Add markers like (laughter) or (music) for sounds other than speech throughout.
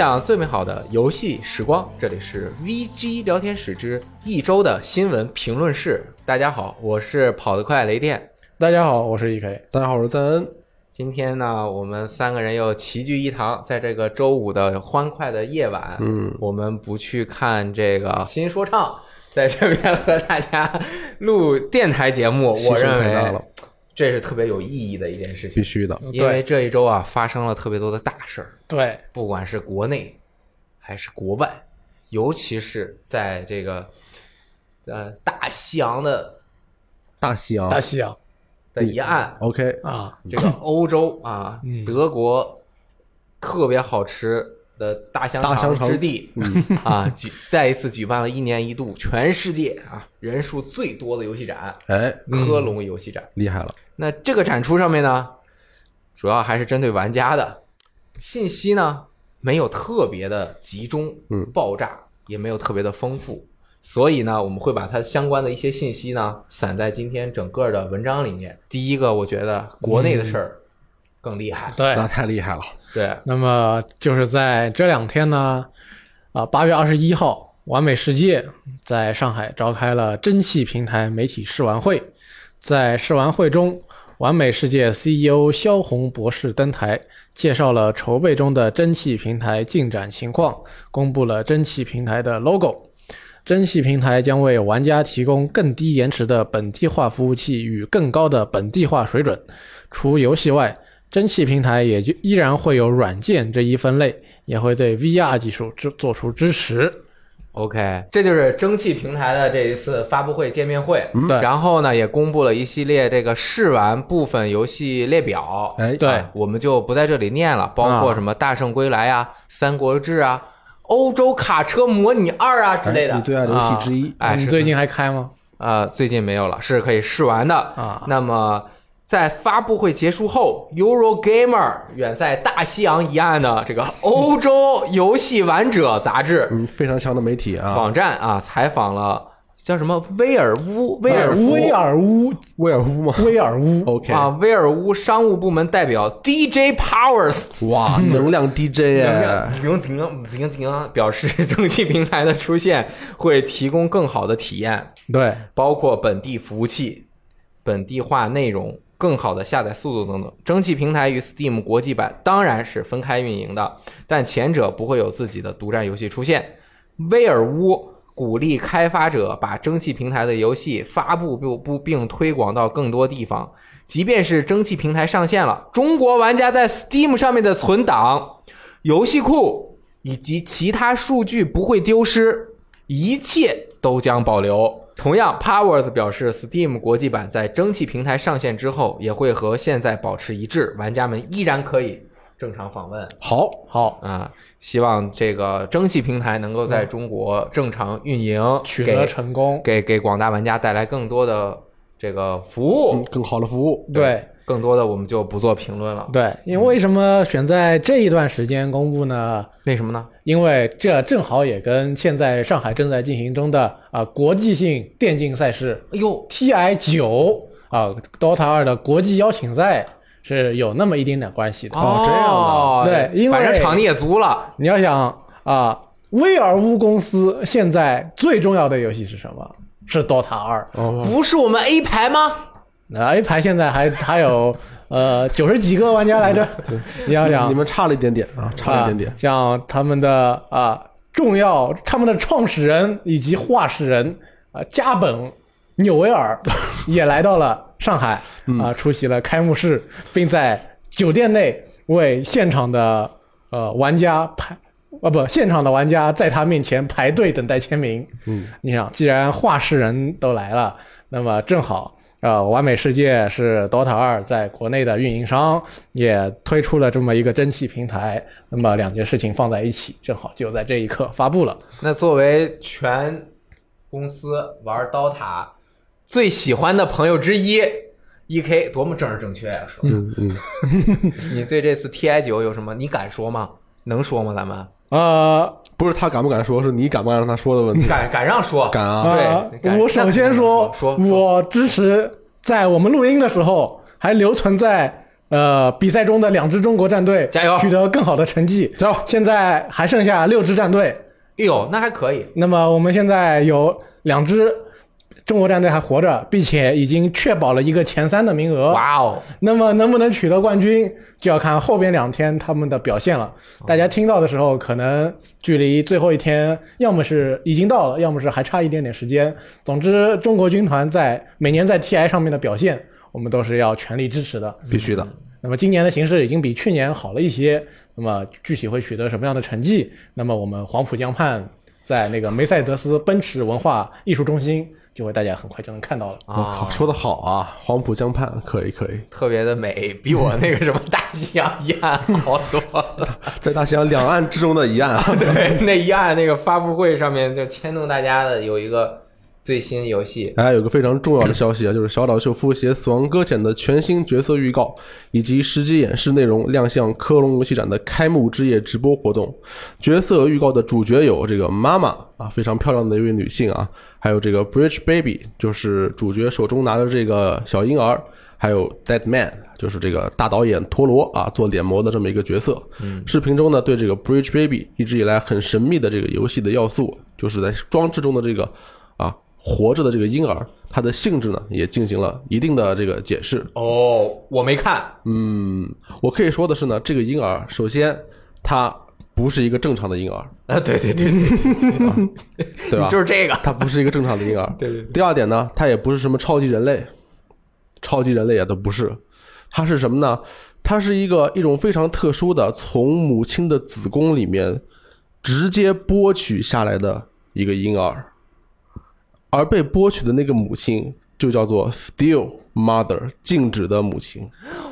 分享最美好的游戏时光，这里是 VG 聊天室之一周的新闻评论室。大家好，我是跑得快雷电。大家好，我是 E K。大家好，我是赞恩。今天呢，我们三个人又齐聚一堂，在这个周五的欢快的夜晚，嗯，我们不去看这个 (laughs) 新说唱，在这边和大家录电台节目，我认为太大了这是特别有意义的一件事情。必。须的。因为这一周啊，发生了特别多的大事儿，对，不管是国内还是国外，尤其是在这个呃大西洋的大西洋。大西洋的一岸，，OK，啊，这个欧洲啊，嗯。德国特别好吃的大香大香肠之地嗯，啊，举再一次举办了一年一度全世界啊人数最多的游戏展哎，——科隆游戏展。厉害了。那这个展出上面呢，主要还是针对玩家的信息呢，没有特别的集中，嗯爆炸也没有特别的丰富，所以呢，我们会把它相关的一些信息呢，散在今天整个的文章里面。第一个，我觉得国内的事儿更厉害，对。那太厉害了。对，那么就是在这两天呢，啊，八月二十一号，完美世界在上海召开了蒸汽平台媒体试玩会。在试玩会中，完美世界 CEO 肖红博士登台，介绍了筹备中的蒸汽平台进展情况，公布了蒸汽平台的 logo。蒸汽平台将为玩家提供更低延迟的本地化服务器与更高的本地化水准。除游戏外，蒸汽平台也就依然会有软件这一分类，也会对 VR 技术支做出支持。OK，这就是蒸汽平台的这一次发布会见面会。对然后呢，也公布了一系列这个试玩部分游戏列表。哎，对啊我们就不在这里念了，包括什么《大圣归来》啊、《三国志》啊、《欧洲卡车模拟二》啊之类的。哎你最爱的游戏之一啊哎，你最近还开吗？呃，最近没有了，是可以试玩的。啊，那么在发布会结束后，Eurogamer 远在大西洋一岸的这个欧洲游戏玩者杂志嗯，非常强的媒体啊，网站啊，采访了叫什么？威尔乌？威尔夫威尔乌，威尔乌吗？威尔乌，？OK，啊，威尔乌商务部门代表 DJ Powers 哇，能量 DJ 哎，停停停停，表示蒸汽平台的出现会提供更好的体验，对，包括本地服务器、本地化内容、更好的下载速度等等。蒸汽平台与 Steam 国际版当然是分开运营的，但前者不会有自己的独占游戏出现。威尔乌鼓励开发者把蒸汽平台的游戏发布并并推广到更多地方。即便是蒸汽平台上线了，中国玩家在 Steam 上面的存档、游戏库以及其他数据不会丢失，一切都将保留。同样，Powers 表示，Steam 国际版在蒸汽平台上线之后，也会和现在保持一致，玩家们依然可以正常访问。好，好，啊，希望这个蒸汽平台能够在中国正常运营，取得成功。给给广大玩家带来更多的这个服务嗯，，更好的服务。对更多的我们就不做评论了。对，因为为什么选在这一段时间公布呢？为什么呢？因为这正好也跟现在上海正在进行中的啊、国际性电竞赛事哎呦，TI 九啊 DOTA 二的国际邀请赛是有那么一丁点关系的。哦这样的对因为反正场地也足了。你要想啊，威尔乌公司现在最重要的游戏是什么？是 DOTA 二。哦，不是我们 A 牌吗？那 A 排现在还还有呃九十几个玩家来着。(laughs) 你要想你们差了一点点啊，差了一点点啊。像他们的啊重要，他们的创始人以及画事人啊加本纽维尔 (laughs) 也来到了上海啊，出席了开幕式，并在酒店内为现场的呃玩家排。啊不，现场的玩家在他面前排队等待签名。嗯，你想，既然画事人都来了，那么正好，呃，完美世界是 DOTA 二在国内的运营商，也推出了这么一个蒸汽平台，那么两件事情放在一起，正好就在这一刻发布了。那作为全公司玩 DOTA 最喜欢的朋友之一，E K 多么正儿正确呀、说，嗯嗯，(laughs) 你对这次 T I 九有什么？你敢说吗？能说吗？咱们呃，不是他敢不敢说，是你敢不敢让他说的问题。敢敢让说？(laughs) 敢啊！啊对我首先说，说说我支持在我们录音的时候还留存在呃比赛中的两支中国战队加油取得更好的成绩。加油！现在还剩下六支战队，哎呦，那还可以。那么我们现在有两支中国战队还活着，并且已经确保了一个前三的名额。哇哦，那么能不能取得冠军，就要看后边两天他们的表现了。大家听到的时候，可能距离最后一天要么是已经到了，要么是还差一点点时间。总之，中国军团在每年在 TI 上面的表现，我们都是要全力支持的。必须的。那么今年的形势已经比去年好了一些。那么具体会取得什么样的成绩？那么我们黄浦江畔在那个梅赛德斯奔驰文化艺术中心，就会大家很快就能看到了。我靠，说的好啊！黄浦江畔可以可以，特别的美，比我那个什么大西洋一岸好多了。(laughs) 在大西洋两岸之中的一岸啊，(laughs) 对，那一岸那个发布会上面就牵动大家的有一个最新游戏，还有个非常重要的消息啊，就是小岛秀夫写《死亡搁浅》的全新角色预告以及实际演示内容亮相科隆游戏展的开幕之夜直播活动。角色预告的主角有这个妈妈啊，非常漂亮的一位女性啊，还有这个 Bridge Baby，就是主角手中拿着这个小婴儿，还有 Dead Man，就是这个大导演陀螺啊做脸模的这么一个角色。嗯，视频中呢，对这个 Bridge Baby 一直以来很神秘的这个游戏的要素，就是在装置中的这个啊活着的这个婴儿，它的性质呢也进行了一定的这个解释。哦，我没看，嗯，我可以说的是呢，这个婴儿首先它不是一个正常的婴儿，啊，对对对，对吧？(laughs) 就是这个，他不是一个正常的婴儿。对对对第二点呢，他也不是什么超级人类，超级人类也都不是，他是什么呢？他是一个一种非常特殊的，从母亲的子宫里面直接剥取下来的一个婴儿，而被剥取的那个母亲就叫做 Still Mother，静止的母亲。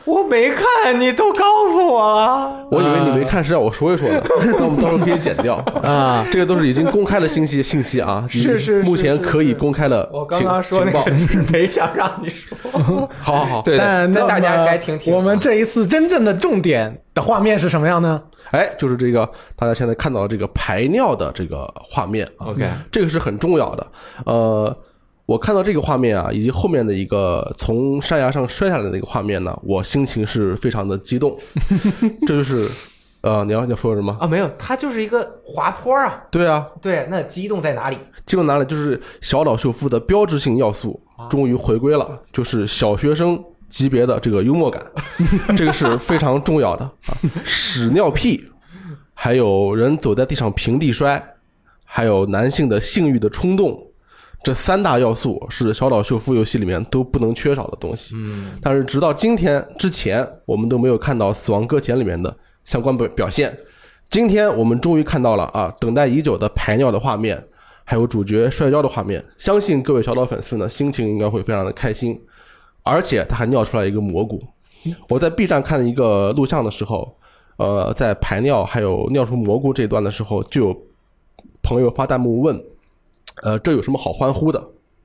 我没看，你都告诉我了。我以为你没看是让我说一说的，(laughs) 那我们到时候可以剪掉啊。这个都是已经公开的信息信息啊，是是是目前可以公开的我刚说那情报个。就是没想让你说，(laughs) 好好好，对但那那大家该听听。我们这一次真正的重点的画面是什么样呢？哎，就是这个大家现在看到的这个排尿的这个画面啊 OK 这个是很重要的。呃，我看到这个画面啊，以及后面的一个从山崖上摔下来的一个画面呢，我心情是非常的激动。(laughs) 这就是呃，你要你要说什么？啊，没有，它就是一个滑坡啊。对啊，对，那激动在哪里？激动哪里？就是小岛秀夫的标志性要素终于回归了，就是小学生级别的这个幽默感，(laughs) 这个是非常重要的啊。屎尿屁，还有人走在地上平地摔，还有男性的性欲的冲动，这三大要素是小岛秀夫游戏里面都不能缺少的东西。嗯，但是直到今天之前，我们都没有看到《死亡搁浅》里面的相关表表现。今天我们终于看到了啊，等待已久的排尿的画面，还有主角摔跤的画面。相信各位小岛粉丝呢，心情应该会非常的开心。而且他还尿出来一个蘑菇。我在 B 站看一个录像的时候，呃，在排尿还有尿出蘑菇这一段的时候，就有朋友发弹幕问，呃，这有什么好欢呼的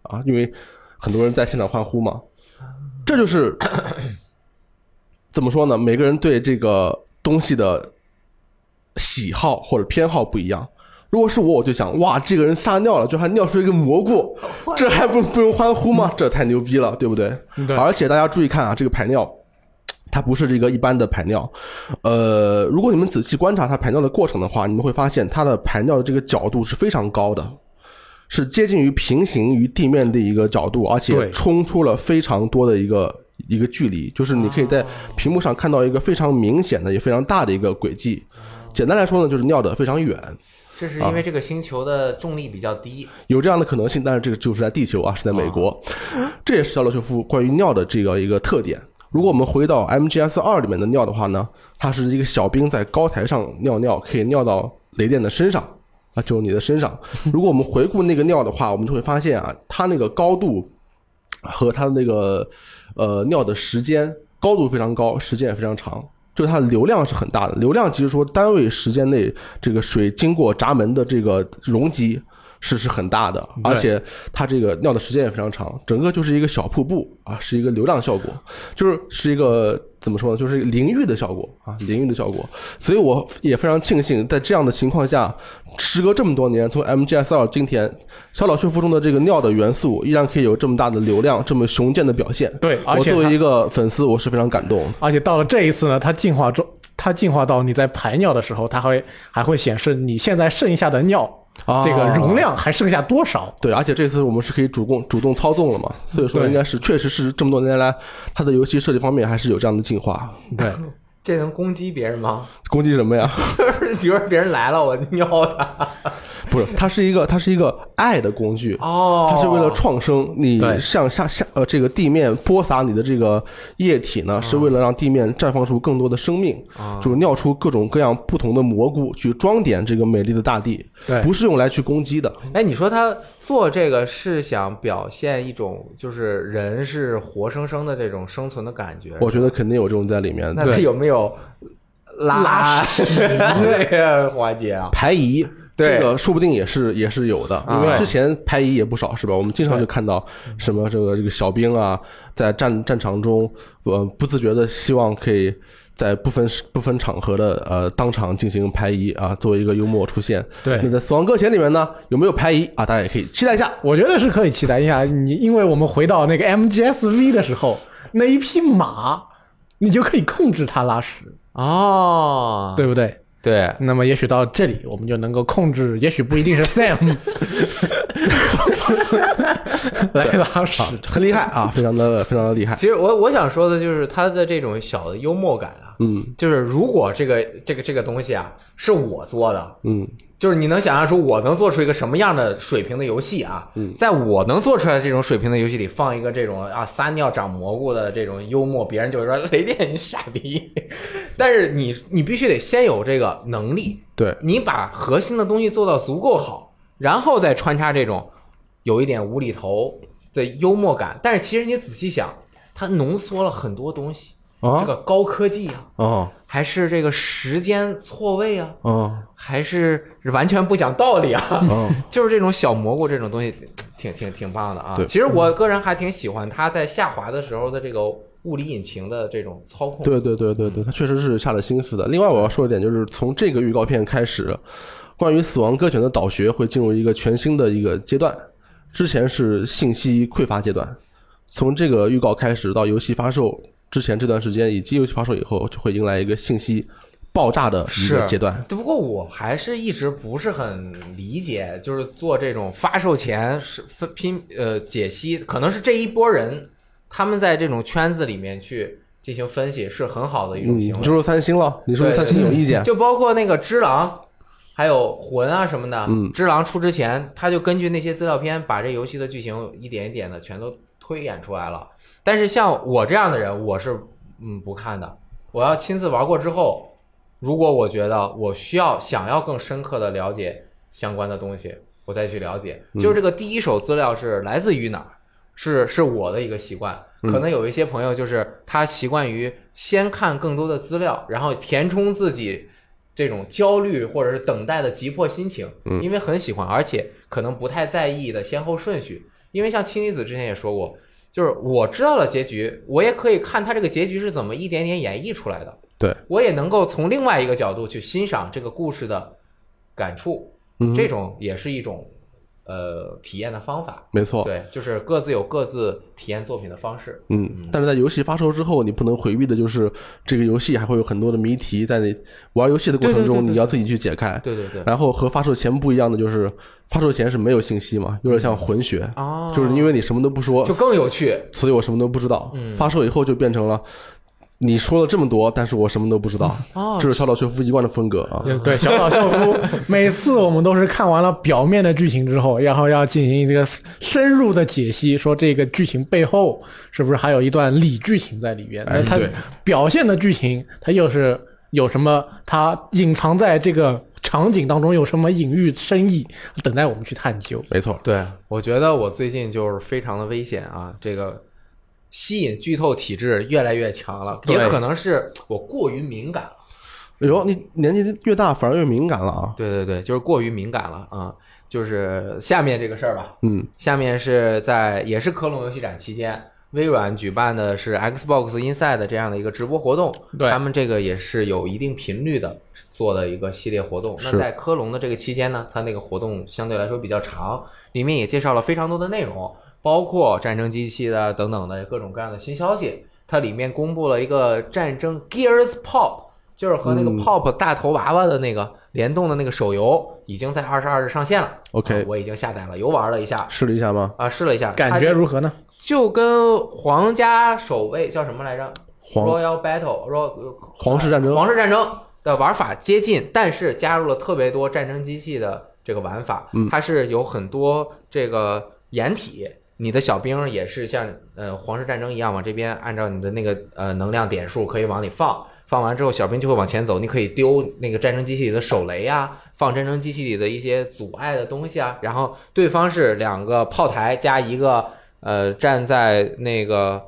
啊？因为很多人在现场欢呼嘛。这就是怎么说呢？每个人对这个东西的喜好或者偏好不一样。如果是我，我就想，哇，这个人撒尿了，就还尿出一个蘑菇，这还不不用欢呼吗？这太牛逼了，对不对？对而且大家注意看啊，这个排尿，它不是这个一般的排尿。呃，如果你们仔细观察它排尿的过程的话，你们会发现它的排尿的这个角度是非常高的，是接近于平行于地面的一个角度，而且冲出了非常多的一个一个距离，就是你可以在屏幕上看到一个非常明显的也非常大的一个轨迹。简单来说呢，就是尿的非常远，这是因为这个星球的重力比较低。有这样的可能性，但是这个就是在地球啊，是在美国，这也是小岛秀夫关于尿的这个一个特点。如果我们回到 MGS 二里面的尿的话呢，它是一个小兵在高台上尿尿，可以尿到雷电的身上啊，就是你的身上。如果我们回顾那个尿的话，我们就会发现啊，它那个高度和它的那个呃尿的时间高度非常高，时间也非常长。就是它的流量是很大的，流量其实说单位时间内这个水经过闸门的这个容积是是很大的，而且它这个尿的时间也非常长，整个就是一个小瀑布啊，是一个流量效果，就是是一个怎么说呢，就是淋浴的效果啊，淋浴的效果。所以我也非常庆幸，在这样的情况下，时隔这么多年，从 MGS 二今天，小岛秀夫中的这个尿的元素依然可以有这么大的流量，这么雄健的表现。对，而且我作为一个粉丝，我是非常感动。而且到了这一次呢，它进化中，它进化到你在排尿的时候，它会还会显示你现在剩下的尿、啊这个容量还剩下多少。对，而且这次我们是可以主动主动操纵了嘛，所以说对应该是确实是这么多年来，它的游戏设计方面还是有这样的进化。对，(laughs) 这能攻击别人吗？攻击什么呀？(laughs) 就是比如说别人来了，我尿他。不是，它是一个它是一个爱的工具。哦，它是为了创生，你向下下呃这个地面播撒你的这个液体呢，是为了让地面绽放出更多的生命，啊就是尿出各种各样不同的蘑菇，去装点这个美丽的大地，对不是用来去攻击的。哎，你说他做这个是想表现一种就是人是活生生的这种生存的感觉？我觉得肯定有这种在里面。那他有没有拉屎这个环节啊？排遗，对这个说不定也是也是有的，啊因为之前排遗也不少，是吧？我们经常就看到什么这个这个小兵啊，在战战场中，呃，不自觉的希望可以在不分不分场合的呃当场进行排遗啊，作为一个幽默出现。对那在《死亡搁浅》里面呢，有没有排遗啊？大家也可以期待一下。我觉得是可以期待一下你，因为我们回到那个 MGSV 的时候，那一匹马，你就可以控制它拉屎，哦，对不对？对，那么也许到这里，我们就能够控制，(laughs) 也许不一定是 Sam (laughs) 来拉屎。很厉害啊，非常的非常的厉害。其实我我想说的就是他的这种小的幽默感啊，嗯就是如果这个这个这个东西啊是我做的，嗯，就是你能想象出我能做出一个什么样的水平的游戏啊？嗯在我能做出来这种水平的游戏里，放一个这种啊撒尿长蘑菇的这种幽默，别人就会说雷电你傻逼。(laughs) 但是你你必须得先有这个能力，对，你把核心的东西做到足够好，然后再穿插这种有一点无厘头的幽默感。但是其实你仔细想，它浓缩了很多东西，这啊个高科技啊，哦还是这个时间错位啊，哦还是完全不讲道理啊。哦，(laughs) 就是这种小蘑菇这种东西，挺挺挺棒的啊。对其实我个人还挺喜欢它在下滑的时候的这个物理引擎的这种操控。对对对对对，他确实是下了心思的。另外，我要说一点，就是从这个预告片开始，关于死亡搁浅的导学会进入一个全新的一个阶段。之前是信息匮乏阶段，从这个预告开始到游戏发售之前这段时间，以及游戏发售以后，就会迎来一个信息爆炸的一个阶段。对，不过我还是一直不是很理解，就是做这种发售前是分拼呃解析，可能是这一波人他们在这种圈子里面去进行分析是很好的一种嗯，行为。你就说三星了，你说三星有意见？(laughs) 就包括那个只狼，还有魂啊什么的。嗯只狼出之前，他就根据那些资料片，把这游戏的剧情一点一点的全都推演出来了。但是像我这样的人，我是嗯不看的。我要亲自玩过之后，如果我觉得我需要想要更深刻的了解相关的东西，我再去了解。就是这个第一手资料是来自于哪儿，是是我的一个习惯。可能有一些朋友就是他习惯于先看更多的资料，然后填充自己这种焦虑或者是等待的急迫心情，因为很喜欢，而且可能不太在意的先后顺序。因为像氢离子之前也说过，就是我知道了结局，我也可以看他这个结局是怎么一点点演绎出来的，对我也能够从另外一个角度去欣赏这个故事的感触，嗯，这种也是一种呃体验的方法。没错。对，就是各自有各自体验作品的方式。嗯，但是在游戏发售之后，你不能回避的就是这个游戏还会有很多的谜题，在你玩游戏的过程中，你要自己去解开。对对对，然后和发售前不一样的就是，发售前是没有信息嘛，有点像混血，哦，就是因为你什么都不说就，更有趣。所以我什么都不知道。嗯发售以后就变成了。你说了这么多，但是我什么都不知道，哦这是小岛秀夫一贯的风格啊。对，小岛秀夫，(laughs) 每次我们都是看完了表面的剧情之后，然后要进行这个深入的解析，说这个剧情背后是不是还有一段理剧情在里边？哎那它表现的剧情，它又是有什么？它隐藏在这个场景当中有什么隐喻深意，等待我们去探究。没错，对，我觉得我最近就是非常的危险啊，这个吸引剧透体质越来越强了，也可能是我过于敏感了。哎呦，你年纪越大反而越敏感了啊。对对对，就是过于敏感了啊。就是下面这个事儿吧。嗯下面是在也是科隆游戏展期间，微软举办的是 Xbox Inside 这样的一个直播活动。对他们这个也是有一定频率的做的一个系列活动。那在科隆的这个期间呢，它那个活动相对来说比较长，里面也介绍了非常多的内容，包括战争机器的等等的各种各样的新消息。它里面公布了一个战争 Gears Pop，就是和那个嗯 Pop 大头娃娃的那个联动的那个手游，已经在二十二日上线了。，OK，啊我已经下载了，游玩了一下试了一下吗？啊，试了一下，感觉如何呢？就跟皇家守卫叫什么来着皇？Royal Battle Royal 皇室战争皇室战争的玩法接近，但是加入了特别多战争机器的这个玩法。嗯它是有很多这个掩体，你的小兵也是像呃皇室战争一样，往这边按照你的那个呃能量点数可以往里放。放完之后，小兵就会往前走，你可以丢那个战争机器里的手雷呀，放战争机器里的一些阻碍的东西啊。然后对方是两个炮台加一个呃站在那个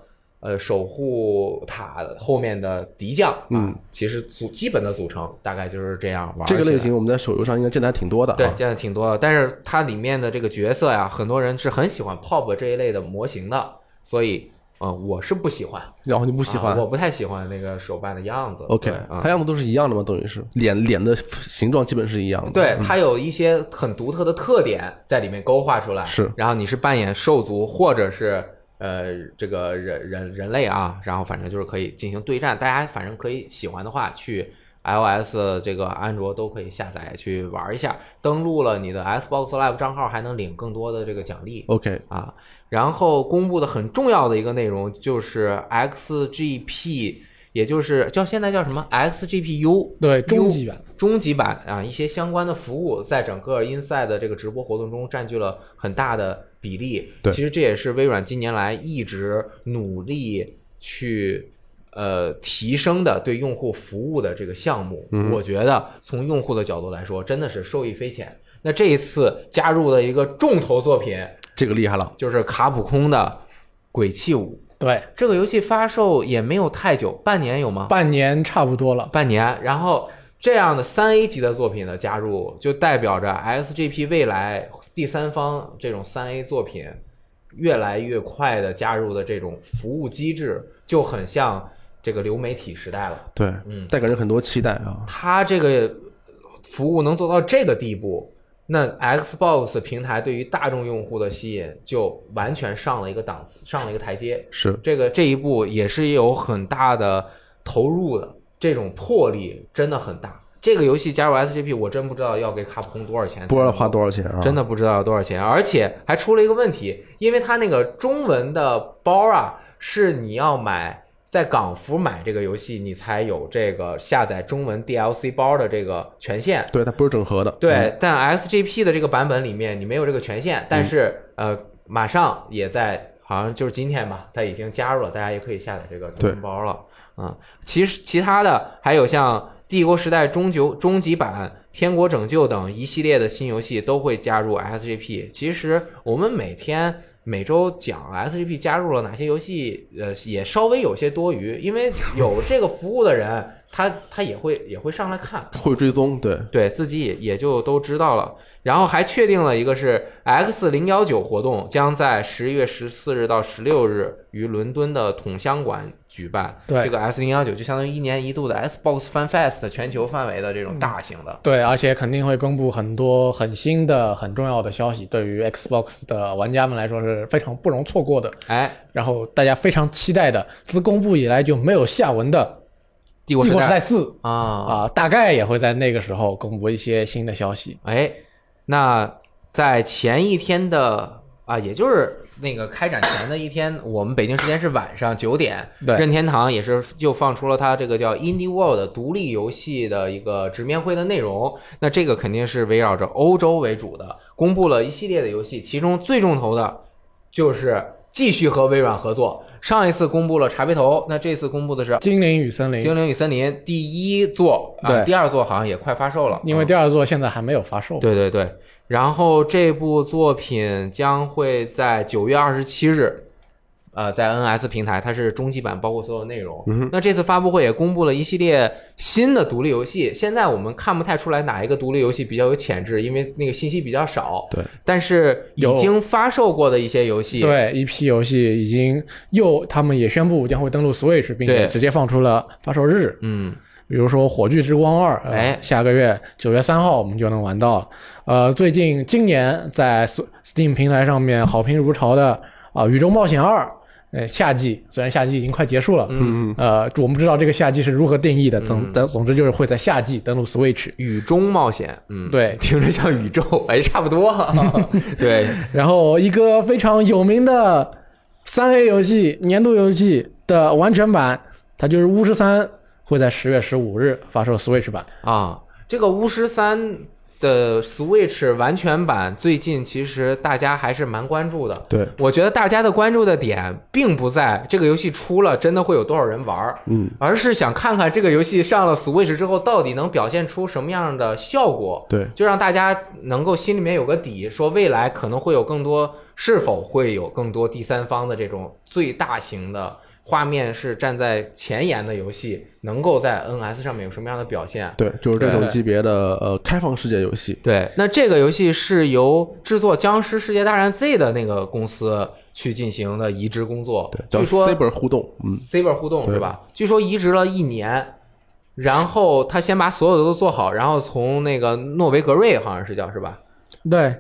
呃守护塔后面的敌将，啊嗯，其实组基本的组成大概就是这样玩。这个类型我们在手游上应该见的还挺多的啊。对，见的挺多的，但是它里面的这个角色呀，很多人是很喜欢 POP 这一类的模型的，所以呃，我是不喜欢，然后你不喜欢啊我不太喜欢那个手办的样子。？OK，对啊它，样子都是一样的吗？等于是脸脸的形状基本是一样的。对，它有一些很独特的特点在里面勾画出来。是然后你是扮演兽族或者是呃这个人人人类啊，然后反正就是可以进行对战。大家反正可以喜欢的话，去 iOS 这个安卓都可以下载去玩一下。登录了你的 Xbox Live 账号，还能领更多的这个奖励。OK，啊，然后公布的很重要的一个内容就是 XGP，也就是叫现在叫什么 XGPU 对，终极版。终极版啊，一些相关的服务在整个 Inside 的这个直播活动中占据了很大的比例。对其实这也是微软近年来一直努力去呃提升的对用户服务的这个项目。嗯我觉得从用户的角度来说，真的是受益匪浅。那这一次加入的一个重头作品，这个厉害了。就是卡普空的《鬼泣五》。对，这个游戏发售也没有太久，半年有吗？半年差不多了。半年。然后这样的三 A 级的作品的加入，就代表着 XGP 未来第三方这种三 A 作品越来越快的加入的这种服务机制，就很像这个流媒体时代了。对，嗯带给人很多期待啊。它这个服务能做到这个地步，那 Xbox 平台对于大众用户的吸引就完全上了一个档次，上了一个台阶。是，这个这一步也是有很大的投入的，这种魄力真的很大。这个游戏加入 SGP，我真不知道要给卡普空多少钱，不知道花多少钱啊？真的不知道要多少钱，而且还出了一个问题，因为它那个中文的包啊，是你要买在港服买这个游戏，你才有这个下载中文 DLC 包的这个权限。对，它不是整合的。对，嗯，但 SGP 的这个版本里面你没有这个权限，但是、呃，马上也在，好像就是今天吧，它已经加入了，大家也可以下载这个中文包了。啊、其实其他的还有像《帝国时代终究终极版》《天国拯救》等一系列的新游戏都会加入 SGP。其实我们每天。每周讲 SGP 加入了哪些游戏，呃，也稍微有些多余，因为有这个服务的人，他他也会也会上来看，会追踪，对，对自己也也就都知道了。然后还确定了一个是 X 零幺九活动将在十一月十四日到十六日于伦敦的统香馆举办。对这个 S 零幺九就相当于一年一度的 Xbox Fan Fest 全球范围的这种大型的。对，而且肯定会公布很多很新的、很重要的消息，对于 Xbox 的玩家们来说是非常不容错过的。哎，然后大家非常期待的，自公布以来就没有下文的《帝国时代四》啊啊，大概也会在那个时候公布一些新的消息。哎，那在前一天的啊，也就是那个开展前的一天，我们北京时间是晚上九点，任天堂也是又放出了它这个叫 Indie World 独立游戏的一个直面会的内容。那这个肯定是围绕着欧洲为主的，公布了一系列的游戏，其中最重头的就是继续和微软合作。上一次公布了茶杯头，那这次公布的是精灵与森林，精灵与森林第一座啊，对。第二座好像也快发售了，嗯因为第二座现在还没有发售。对对对，然后这部作品将会在九月二十七日，呃，在 NS 平台，它是终极版，包括所有内容。嗯那这次发布会也公布了一系列新的独立游戏，现在我们看不太出来哪一个独立游戏比较有潜质，因为那个信息比较少。对，但是已经发售过的一些游戏，对，一批游戏已经又他们也宣布将会登陆 Switch，并且直接放出了发售日。嗯，比如说《火炬之光二》，呃哎下个月九月三号我们就能玩到了。呃，最近今年在 Steam 平台上面好评如潮的啊、宇宙冒险二》，呃，夏季虽然夏季已经快结束了，嗯嗯，呃，我们不知道这个夏季是如何定义的，总嗯总总之就是会在夏季登陆 Switch。雨中冒险，嗯，对听着像宇宙，哎，差不多。(laughs) 对，(laughs) 然后一个非常有名的三 A 游戏年度游戏的完全版，它就是《巫师三》，会在十月十五日发售 Switch 版。啊，这个巫师三的 Switch 完全版最近其实大家还是蛮关注的。对，我觉得大家的关注的点并不在这个游戏出了真的会有多少人玩儿，嗯，而是想看看这个游戏上了 Switch 之后到底能表现出什么样的效果。对，就让大家能够心里面有个底，说未来可能会有更多，是否会有更多第三方的这种最大型的画面是站在前沿的游戏，能够在 NS 上面有什么样的表现？对，就是这种级别的呃开放世界游戏。对，那这个游戏是由制作《僵尸世界大战 Z》的那个公司去进行的移植工作，对，叫据说 Saber 互动，嗯，Saber 互动对是吧？据说移植了一年，然后他先把所有的都做好，然后从那个诺维格瑞好像是叫是吧？对，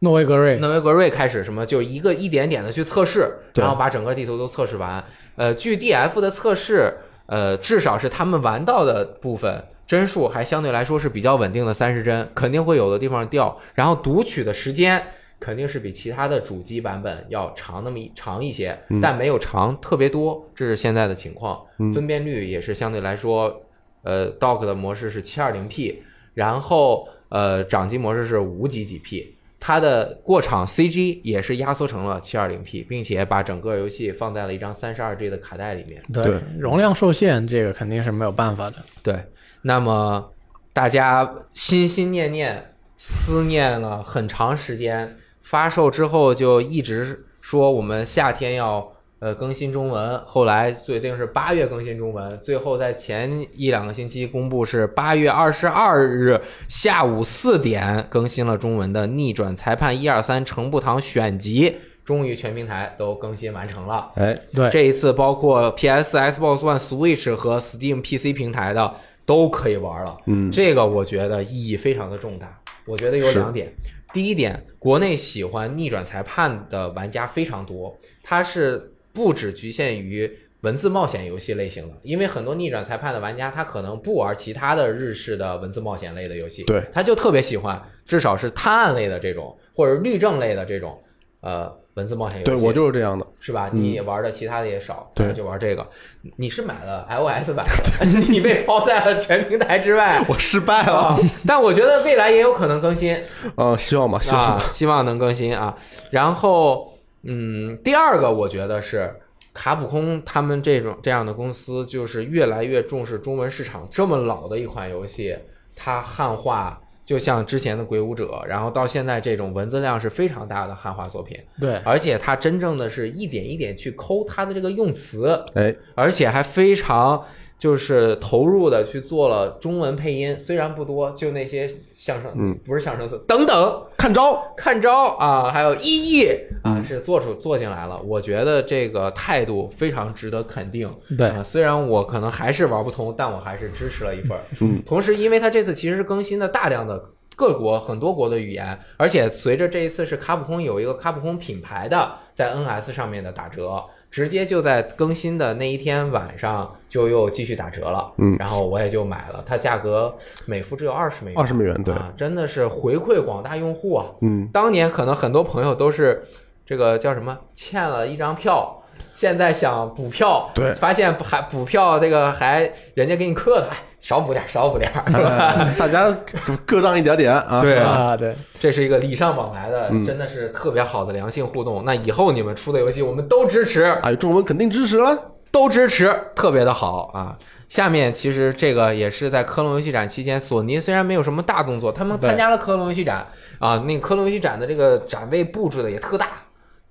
诺维格瑞，诺维格瑞开始什么，就一个一点点的去测试，然后把整个地图都测试完。呃，据 DF 的测试，呃，至少是他们玩到的部分帧数还相对来说是比较稳定的三十帧，肯定会有的地方掉。然后读取的时间肯定是比其他的主机版本要长那么一长一些，但没有长特别多，这是现在的情况。嗯分辨率也是相对来说，呃，Dock 的模式是七二零 P，然后呃，掌机模式是五几几 P。它的过场 CG 也是压缩成了 720P，并且把整个游戏放在了一张 32G 的卡带里面。对对容量受限，这个肯定是没有办法的。对，那么大家心心念念、思念了很长时间，发售之后就一直说我们夏天要呃更新中文，后来决定是八月更新中文，最后在前一两个星期公布是八月二十二日下午四点更新了中文的《逆转裁判一二三程步堂选集》。终于全平台都更新完成了，哎，对，这一次包括 PS、Xbox One、Switch 和 Steam PC 平台的都可以玩了。嗯，这个我觉得意义非常的重大。我觉得有两点，第一点，国内喜欢逆转裁判的玩家非常多，它是不只局限于文字冒险游戏类型的，因为很多逆转裁判的玩家他可能不玩其他的日式的文字冒险类的游戏，对，他就特别喜欢，至少是探案类的这种或者律政类的这种呃文字冒险游戏。对我就是这样的。是吧？你也玩的其他的也少，对就玩这个。你是买了 iOS 版，(laughs) 你被抛在了全平台之外 (laughs) 我失败啊！但我觉得未来也有可能更新呃，希望吧，希望啊。，希望能更新啊。然后，嗯，第二个我觉得是卡普空他们这种这样的公司，就是越来越重视中文市场。这么老的一款游戏，它汉化。就像之前的《鬼武者》，然后到现在这种文字量是非常大的汉化作品，对，而且它真正的是一点一点去抠它的这个用词，哎，而且还非常就是投入的去做了中文配音，虽然不多，就那些相声，嗯，不是相声词等等，看招，看招啊，还有意义。啊，嗯是做出做进来了。我觉得这个态度非常值得肯定。对。啊，虽然我可能还是玩不通，但我还是支持了一份。同时，因为它这次其实是更新了大量的各国很多国的语言，而且随着这一次是卡普空有一个卡普空品牌的在 NS 上面的打折，直接就在更新的那一天晚上就又继续打折了。嗯然后我也就买了，它价格每幅只有二十美元，二十美元，对，啊，真的是回馈广大用户啊。嗯，当年可能很多朋友都是这个叫什么欠了一张票，现在想补票，对发现还补票这个还人家给你克的，哎，少补点，少补点儿，(laughs) 是吧？哎大家就各让一点点啊，对啊，对，这是一个礼尚往来的，嗯真的是特别好的良性互动。那以后你们出的游戏，我们都支持，哎，中文肯定支持了，都支持，特别的好啊。下面其实这个也是在科隆游戏展期间，索尼虽然没有什么大动作，他们参加了科隆游戏展啊，那个科隆游戏展的这个展位布置的也特大，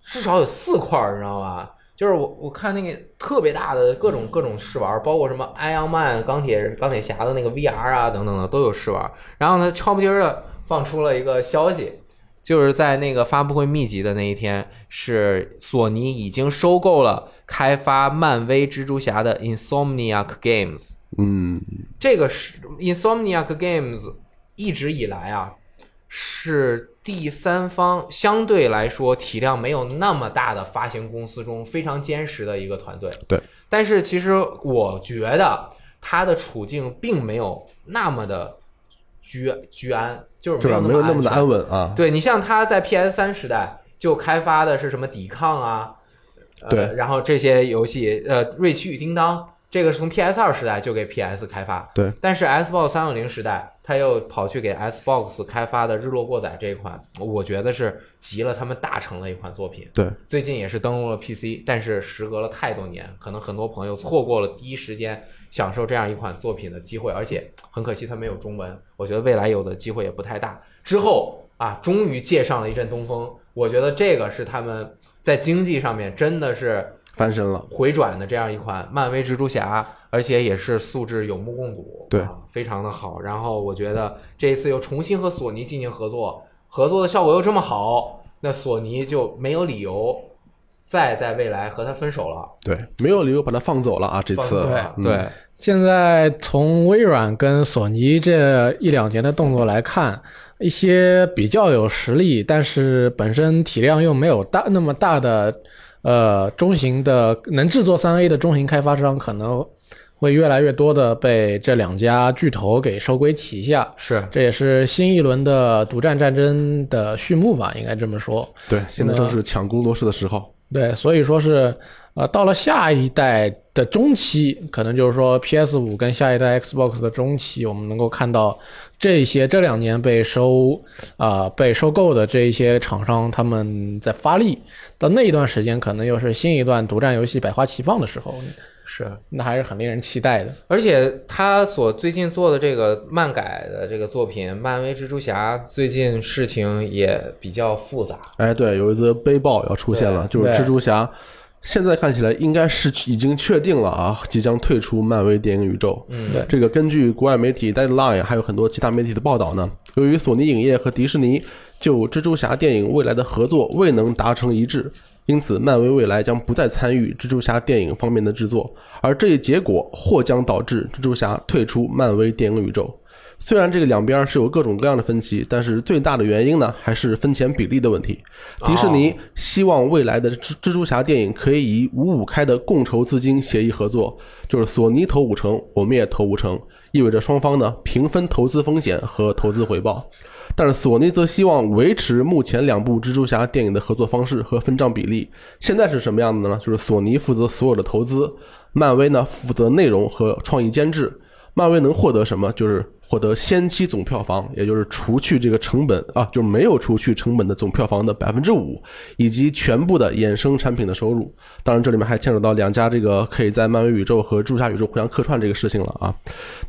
至少有四块，你知道吧？就是我我看那个特别大的各种各种试玩，包括什么 Iron Man、钢铁钢铁侠的那个 VR 啊等等的都有试玩。然后呢，悄不唧儿的放出了一个消息，就是在那个发布会密集的那一天，是索尼已经收购了开发漫威蜘蛛侠的 Insomniac Games。嗯，这个是 Insomniac Games 一直以来啊是第三方相对来说体量没有那么大的发行公司中非常坚实的一个团队。对，但是其实我觉得他的处境并没有那么的居居安，就是？没有没有那么的安安稳啊。对你像他在 PS 三时代就开发的是什么抵抗啊，呃、对然后这些游戏，呃，瑞奇与叮当，这个是从 PS 二时代就给 PS 开发，对，但是 Xbox 三六零时代，他又跑去给 Xbox 开发的《日落过载》这一款，我觉得是集了他们大成的一款作品。对，最近也是登陆了 PC，但是时隔了太多年，可能很多朋友错过了第一时间享受这样一款作品的机会，而且很可惜它没有中文。我觉得未来有的机会也不太大。之后啊，终于借上了一阵东风，我觉得这个是他们在经济上面真的是翻身了。回转的这样一款漫威蜘蛛侠，而且也是素质有目共睹，对啊，非常的好。然后我觉得这一次又重新和索尼进行合作，合作的效果又这么好，那索尼就没有理由再在未来和他分手了。对，没有理由把他放走了啊！这次放手了嗯对，现在从微软跟索尼这一两年的动作来看，一些比较有实力，但是本身体量又没有大那么大的，呃，中型的能制作三 A 的中型开发商，可能会越来越多的被这两家巨头给收归旗下。是这也是新一轮的独占战争的序幕吧，应该这么说。对，现在正是抢工作室的时候。对，所以说是，呃，到了下一代的中期，可能就是说 PS 五跟下一代 Xbox 的中期，我们能够看到这些这两年被收啊、被收购的这一些厂商他们在发力，到那一段时间，可能又是新一段独占游戏百花齐放的时候，是，那还是很令人期待的。而且他所最近做的这个漫改的这个作品《漫威蜘蛛侠》，最近事情也比较复杂。哎，对，有一则悲报要出现了，就是蜘蛛侠，现在看起来应该是已经确定了啊，即将退出漫威电影宇宙。嗯对这个根据国外媒体 Deadline 还有很多其他媒体的报道呢，由于索尼影业和迪士尼就蜘蛛侠电影未来的合作未能达成一致，因此漫威未来将不再参与蜘蛛侠电影方面的制作，而这一结果或将导致蜘蛛侠退出漫威电影宇宙。虽然这个两边是有各种各样的分歧，但是最大的原因呢，还是分钱比例的问题。迪士尼希望未来的蜘蜘蛛侠电影可以以五五开的共筹资金协议合作，就是索尼投五成，我们也投五成，意味着双方呢平分投资风险和投资回报。但是索尼则希望维持目前两部蜘蛛侠电影的合作方式和分账比例。现在是什么样的呢？就是索尼负责所有的投资，漫威呢负责内容和创意监制。漫威能获得什么？就是获得先期总票房，也就是除去这个成本啊，就是没有除去成本的总票房的百分之五，以及全部的衍生产品的收入。当然，这里面还牵扯到两家这个可以在漫威宇宙和蜘蛛侠宇宙互相客串这个事情了啊。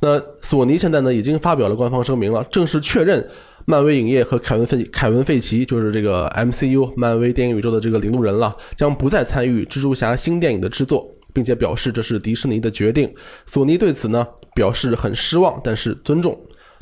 那索尼现在呢已经发表了官方声明了，正式确认漫威影业和凯文费凯文费奇就是这个 MCU 漫威电影宇宙的这个领路人了，将不再参与蜘蛛侠新电影的制作。并且表示这是迪士尼的决定。索尼对此呢表示很失望，但是尊重。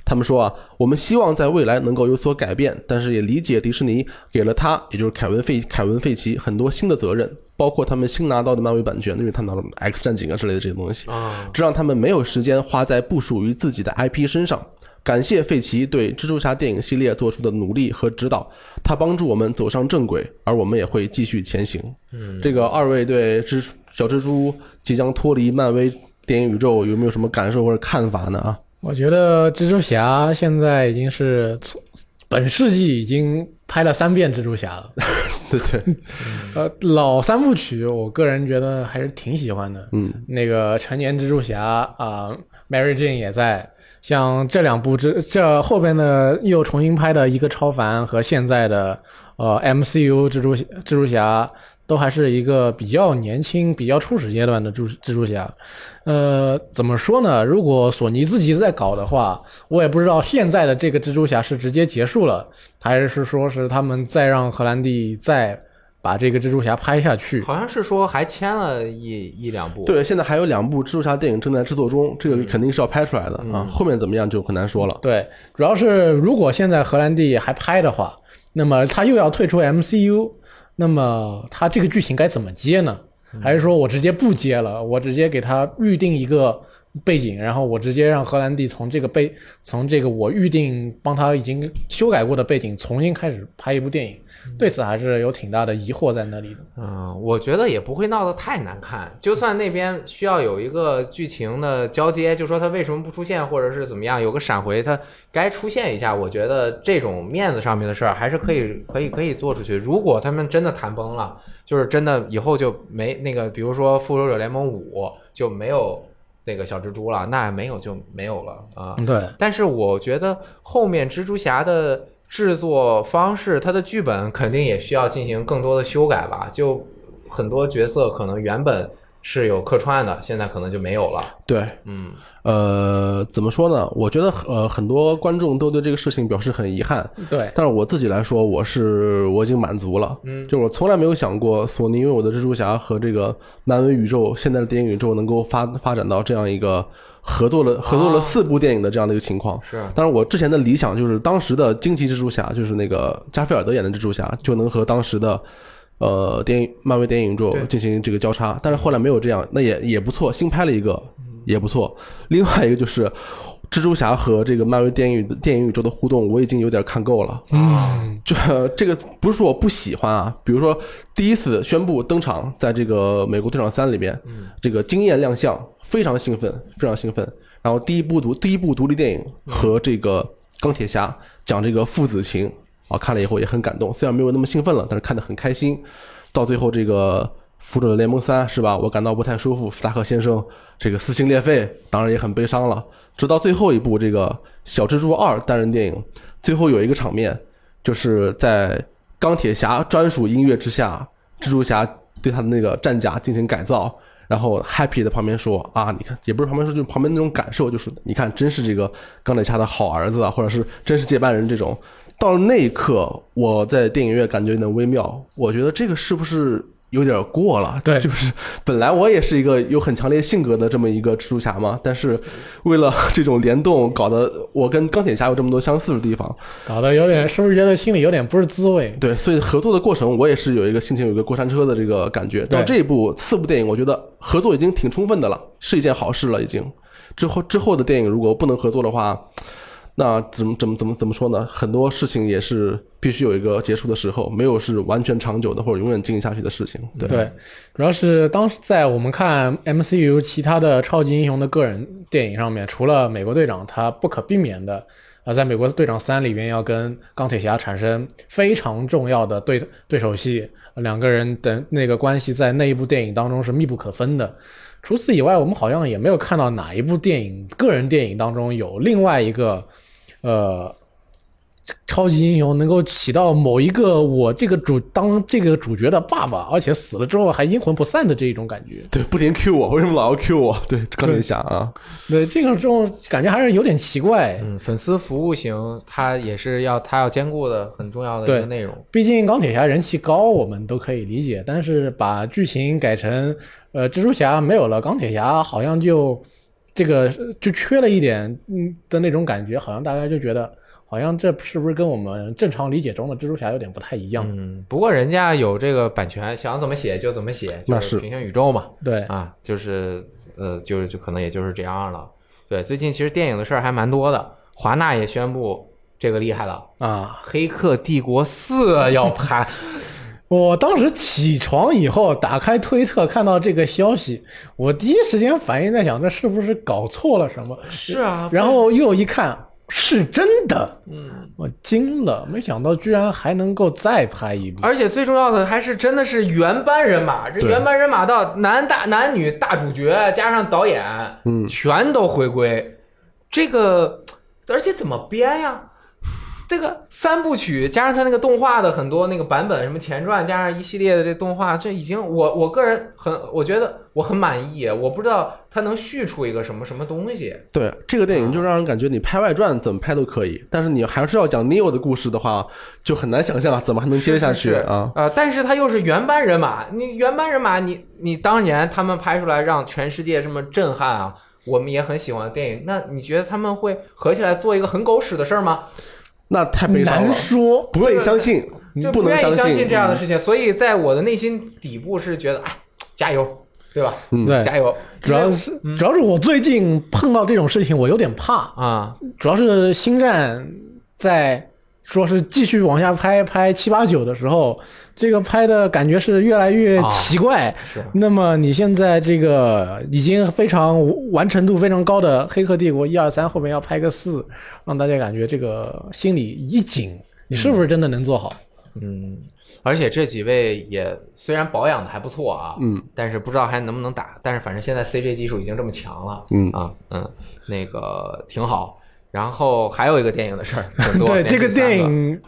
他们说啊，我们希望在未来能够有所改变，但是也理解迪士尼给了他，也就是凯文费凯文费奇很多新的责任，包括他们新拿到的漫威版权，因为他拿了 X 战警啊之类的这些东西，啊，这让他们没有时间花在不属于自己的 IP 身上。感谢费奇对蜘蛛侠电影系列做出的努力和指导，他帮助我们走上正轨，而我们也会继续前行。嗯，这个二位对蜘小蜘蛛即将脱离漫威电影宇宙有没有什么感受或者看法呢？啊，我觉得蜘蛛侠现在已经是从本世纪已经拍了三遍蜘蛛侠了。对 (laughs) 对，(laughs) 呃，老三部曲，我个人觉得还是挺喜欢的。嗯，那个成年蜘蛛侠啊、m a r y Jane 也在。像这两部蜘这后边的又重新拍的一个超凡和现在的呃 MCU 蜘蛛蜘蛛侠都还是一个比较年轻、比较初始阶段的蜘蜘蛛侠。呃，怎么说呢？如果索尼自己在搞的话，我也不知道现在的这个蜘蛛侠是直接结束了，还是说是他们再让荷兰弟再把这个蜘蛛侠拍下去。好像是说还签了一一两部。对，现在还有两部蜘蛛侠电影正在制作中，这个肯定是要拍出来的啊。后面怎么样就很难说了。对，主要是如果现在荷兰弟还拍的话，那么他又要退出 MCU，那么他这个剧情该怎么接呢？还是说我直接不接了，我直接给他预定一个背景，然后我直接让荷兰弟从这个背从这个我预定帮他已经修改过的背景重新开始拍一部电影？对此还是有挺大的疑惑在那里的。嗯，我觉得也不会闹得太难看。就算那边需要有一个剧情的交接，就说他为什么不出现，或者是怎么样，有个闪回，他该出现一下。我觉得这种面子上面的事儿还是可以，可以，可以做出去。如果他们真的谈崩了，就是真的以后就没那个，比如说《复仇者联盟五》就没有那个小蜘蛛了，那没有就没有了啊。对，但是我觉得后面蜘蛛侠的。制作方式，它的剧本肯定也需要进行更多的修改吧？就很多角色可能原本是有客串的，现在可能就没有了。对，嗯，呃，怎么说呢？我觉得呃，很多观众都对这个事情表示很遗憾。对，但是我自己来说，我是我已经满足了。嗯，就我从来没有想过索尼拥有的蜘蛛侠和这个漫威宇宙现在的电影宇宙能够发发展到这样一个。合作了合作了四部电影的这样的一个情况，是。当然，我之前的理想就是当时的惊奇蜘蛛侠，就是那个加菲尔德演的蜘蛛侠，就能和当时的呃电影漫威电影宇宙进行这个交叉。但是后来没有这样，那也也不错，新拍了一个也不错。另外一个就是蜘蛛侠和这个漫威电影电影宇宙的互动，我已经有点看够了。嗯，就这个不是说我不喜欢啊，比如说第一次宣布登场在这个美国队长三里面，这个惊艳亮相。非常兴奋，非常兴奋。然后第一部独第一部独立电影和这个钢铁侠讲这个父子情啊，看了以后也很感动。虽然没有那么兴奋了，但是看得很开心。到最后这个复仇者联盟三是吧？我感到不太舒服，斯塔克先生这个撕心裂肺，当然也很悲伤了。直到最后一部这个小蜘蛛二单人电影，最后有一个场面，就是在钢铁侠专属音乐之下，蜘蛛侠对他的那个战甲进行改造。然后 happy 在旁边说啊，你看，也不是旁边说，就旁边那种感受，就是你看，真是这个钢铁侠的好儿子啊，或者是真是接班人这种。到了那一刻，我在电影院感觉有点微妙，我觉得这个是不是？有点过了，(laughs) 对，就是本来我也是一个有很强烈性格的这么一个蜘蛛侠嘛，但是为了 (laughs) 这种联动，搞得我跟钢铁侠有这么多相似的地方，搞得有点是不是觉得心里有点不是滋味？对，所以合作的过程我也是有一个心情，有一个过山车的这个感觉。到这一部四部电影，我觉得合作已经挺充分的了，是一件好事了。已经之后之后的电影如果不能合作的话。那怎么怎么怎么怎么说呢？很多事情也是必须有一个结束的时候，没有是完全长久的或者永远进行下去的事情。对，主要是当时在我们看 MCU 其他的超级英雄的个人电影上面，除了美国队长，他不可避免的啊，在美国队长三里边要跟钢铁侠产生非常重要的对对手戏，两个人的那个关系在那一部电影当中是密不可分的。除此以外，我们好像也没有看到哪一部电影个人电影当中有另外一个。呃，超级英雄能够起到某一个我这个主当这个主角的爸爸，而且死了之后还阴魂不散的这一种感觉。对，不停 Q 我，为什么老要 Q 我？(laughs) 对，钢铁侠啊，对，这个这种感觉还是有点奇怪。嗯，粉丝服务型，它也是要它要兼顾的很重要的一个内容。毕竟钢铁侠人气高，我们都可以理解。但是把剧情改成呃，蜘蛛侠没有了，钢铁侠好像就。这个就缺了一点，嗯的那种感觉，好像大家就觉得，好像这是不是跟我们正常理解中的蜘蛛侠有点不太一样？嗯，不过人家有这个版权，想怎么写就怎么写，那是平行宇宙嘛？对啊，就是呃，就是就可能也就是这样了。对，最近其实电影的事儿还蛮多的，华纳也宣布这个厉害了啊，《黑客帝国四》要拍。我当时起床以后打开推特看到这个消息，我第一时间反应在想，这是不是搞错了什么？是啊，然后又一看是真的，嗯，我惊了，没想到居然还能够再拍一部，而且最重要的还是真的是原班人马，这原班人马到男大男女大主角加上导演，嗯，全都回归，这个而且怎么编呀？这个三部曲加上它那个动画的很多那个版本，什么前传加上一系列的这动画，这已经我我个人很我觉得我很满意。我不知道它能续出一个什么什么东西。对这个电影就让人感觉你拍外传怎么拍都可以，但是你还是要讲 Neo 的故事的话，就很难想象啊，怎么还能接下去啊？呃，但是它又是原班人马，你原班人马，你你当年他们拍出来让全世界这么震撼啊，我们也很喜欢的电影，那你觉得他们会合起来做一个很狗屎的事儿吗？那太悲伤了难了，说。不愿意相信，就不能愿意相信这样的事情，所以在我的内心底部是觉得，哎，加油，对吧？嗯对，加油！主要是主要是我最近碰到这种事情，我有点怕。啊，主要是星战在说是继续往下拍，拍七八九的时候，这个拍的感觉是越来越啊奇怪。是那么你现在这个已经非常完成度非常高的《黑客帝国》一二三，后面要拍个四，让大家感觉这个心里一紧，你是不是真的能做好？嗯，而且这几位也虽然保养的还不错啊，嗯，但是不知道还能不能打。但是反正现在 CG 技术已经这么强了，嗯啊，嗯，那个挺好。然后还有一个电影的事儿，(laughs) 很多对这个电影，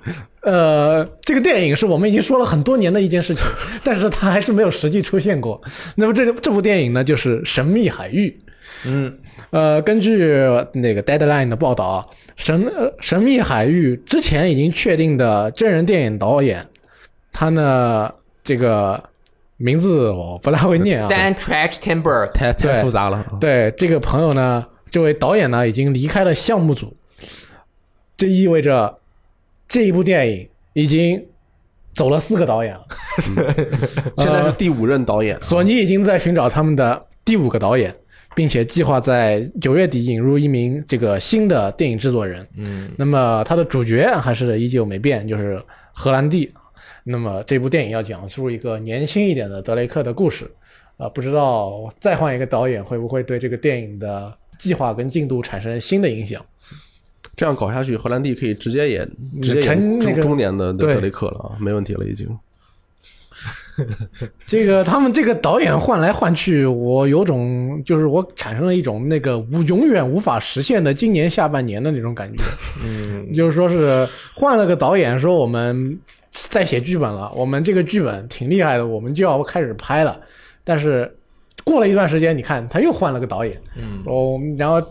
呃，这个电影是我们已经说了很多年的一件事情，(laughs) 但是它还是没有实际出现过。那么这这部电影呢，就是《神秘海域》。嗯呃，根据那个 Deadline 的报道啊，神呃神秘海域之前已经确定的真人电影导演，他呢这个名字我不太会念啊。，Dan Trachtenberg，太太复杂了。对这个朋友呢，这位导演呢已经离开了项目组，这意味着这一部电影已经走了四个导演了。(laughs) 现在是第五任导演，索尼已经在寻找他们的第五个导演，并且计划在九月底引入一名这个新的电影制作人。嗯那么他的主角还是依旧没变，就是荷兰弟。那么这部电影要讲述一个年轻一点的德雷克的故事。啊、不知道再换一个导演会不会对这个电影的计划跟进度产生新的影响？这样搞下去，荷兰弟可以直接演直接成演中那个中年的德雷克了啊，没问题了已经。(laughs) 这个他们这个导演换来换去，我有种就是我产生了一种那个无永远无法实现的今年下半年的那种感觉。(laughs) 嗯就是说是换了个导演，说我们在写剧本了，我们这个剧本挺厉害的，我们就要开始拍了。但是过了一段时间，你看他又换了个导演，嗯哦，然后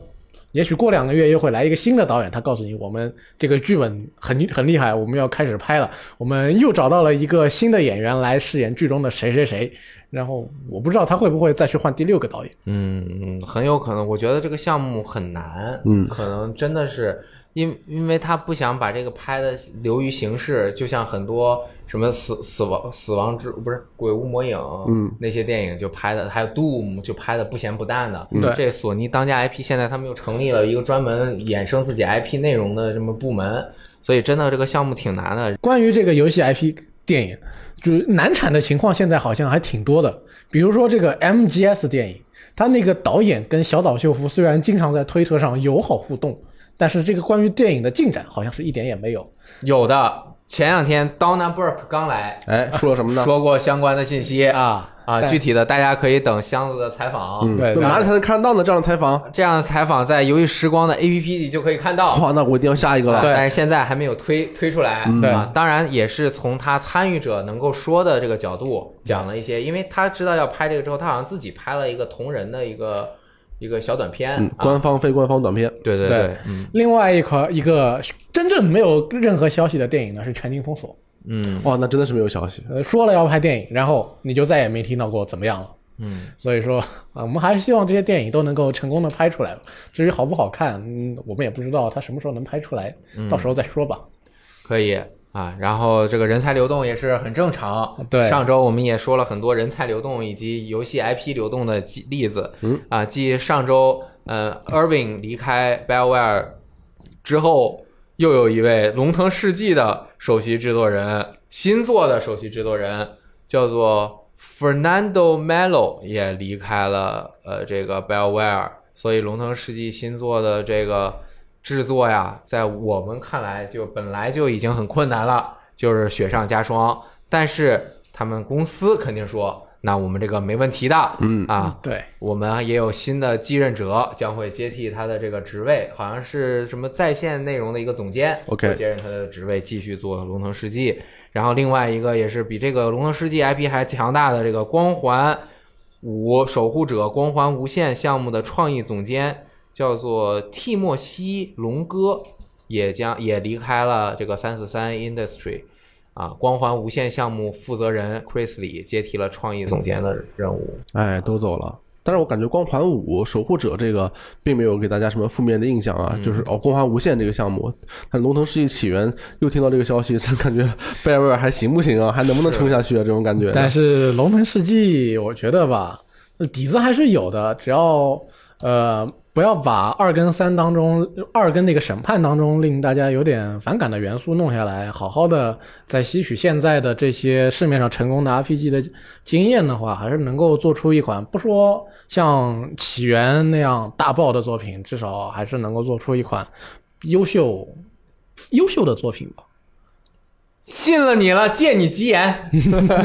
也许过两个月又会来一个新的导演，他告诉你我们这个剧本很很厉害，我们要开始拍了，我们又找到了一个新的演员来饰演剧中的谁谁谁。然后我不知道他会不会再去换第六个导演。嗯，很有可能。我觉得这个项目很难，嗯可能真的是因因为他不想把这个拍的流于形式，就像很多什么死死亡死亡之不是鬼屋魔影，嗯，那些电影就拍的，还有 Doom 就拍的不咸不淡的。对这索尼当家 IP 现在他们又成立了一个专门衍生自己 IP 内容的这么部门，所以真的这个项目挺难的。关于这个游戏 IP 电影，就是难产的情况，现在好像还挺多的。比如说这个 MGS 电影，它那个导演跟小岛秀夫虽然经常在推特上友好互动，但是这个关于电影的进展好像是一点也没有。有的前两天 Donna Burke 刚来，哎，说了什么呢？说过相关的信息啊啊，具体的大家可以等箱子的采访。嗯，对哪里才能看得到呢？这样的采访，这样的采访在由于时光的 APP 里就可以看到。哇，那我一定要下一个了。对啊但是现在还没有推推出来、嗯啊。当然也是从他参与者能够说的这个角度讲了一些，因为他知道要拍这个之后，他好像自己拍了一个同人的一个一个小短片。嗯，啊、官方非官方短片，对对对嗯另外一块一个真正没有任何消息的电影呢是《全境封锁嗯哇，那真的是没有消息》。。呃，说了要拍电影，然后你就再也没听到过怎么样了。嗯，所以说啊，我们还是希望这些电影都能够成功的拍出来。至于好不好看，嗯，我们也不知道它什么时候能拍出来，到时候再说吧。可以啊。然后这个人才流动也是很正常。对上周我们也说了很多人才流动以及游戏 IP 流动的例例子。嗯啊，继上周呃 Irving 离开 BioWare 之后，又有一位龙腾世纪的首席制作人，新作的首席制作人叫做 Fernando Melo 也离开了呃这个 BioWare，所以龙腾世纪新作的这个制作呀，在我们看来就本来就已经很困难了，就是雪上加霜。但是他们公司肯定说，那我们这个没问题的，嗯啊，对，我们也有新的继任者将会接替他的这个职位，好像是什么在线内容的一个总监 OK 接任他的职位，继续做《龙腾世纪》。然后另外一个也是比这个《龙腾世纪》IP 还强大的这个《光环五守护者》光环无限项目的创意总监叫做蒂莫西·龙哥，也将也离开了这个三四三 Industry。啊，光环无限项目负责人 Chris 李接替了创意总监的任务。哎，都走了。但是我感觉《光环五：守护者》这个并没有给大家什么负面的印象啊，就是哦，《光环无限》这个项目，但《龙腾世纪起源》又听到这个消息，(laughs) 感觉贝尔维尔还行不行啊？还能不能撑下去啊？这种感觉。但是《龙腾世纪》，我觉得吧，底子还是有的，只要呃不要把二跟三当中二跟那个审判当中令大家有点反感的元素弄下来，好好的再吸取现在的这些市面上成功的 RPG 的经验的话，还是能够做出一款不说像起源那样大爆的作品，至少还是能够做出一款优秀优秀的作品吧。信了你了，借你吉言。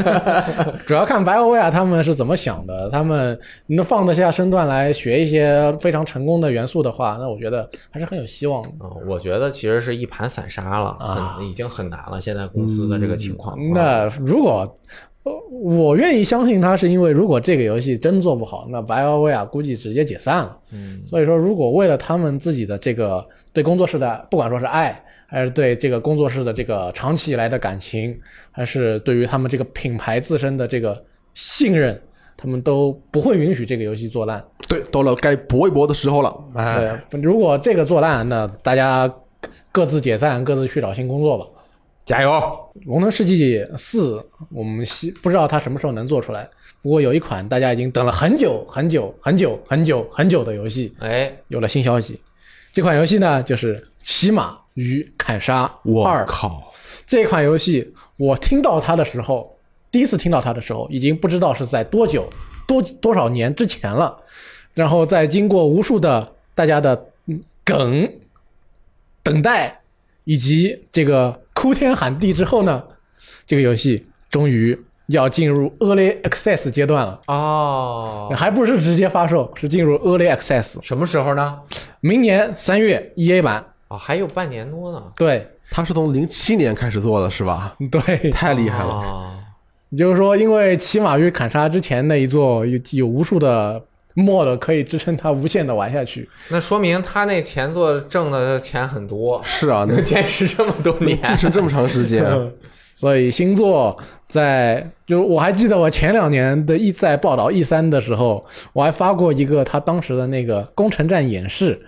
(laughs) 主要看白欧维亚他们是怎么想的。他们能放得下身段来学一些非常成功的元素的话，那我觉得还是很有希望的。嗯，我觉得其实是一盘散沙了，啊很已经很难了。现在公司的这个情况，啊那如果呃我愿意相信他，是因为如果这个游戏真做不好，那白欧维亚估计直接解散了。嗯，所以说，如果为了他们自己的这个对工作室的，不管说是爱，还是对这个工作室的这个长期以来的感情，还是对于他们这个品牌自身的这个信任，他们都不会允许这个游戏做烂。对，到了该搏一搏的时候了。哎，对，如果这个做烂，那大家各自解散，各自去找新工作吧。加油！《龙腾世纪四》，我们希不知道它什么时候能做出来。不过有一款大家已经等了很久、很久、很久、很久、很久的游戏哎，有了新消息。这款游戏呢，就是《骑马与砍杀我二》。靠！这款游戏，我听到它的时候，第一次听到它的时候，已经不知道是在多久、多多少年之前了。然后在经过无数的大家的嗯梗、等待以及这个哭天喊地之后呢，这个游戏终于要进入 Early Access 阶段了。哦，还不是直接发售，是进入 Early Access。什么时候呢？明年三月 EA 版，哦，还有半年多呢。对他是从零七年开始做的，是吧？(laughs) 对，太厉害了。哦也就是说，因为骑马与砍杀之前那一座有有无数的 mod 可以支撑它无限的玩下去。那说明他那前作挣的钱很多，是啊，能能 (laughs) 坚持这么多年。(laughs) 坚持这么长时间，所以星座在就是我还记得我前两年的 E 在报道 E 三的时候，我还发过一个他当时的那个攻城战演示，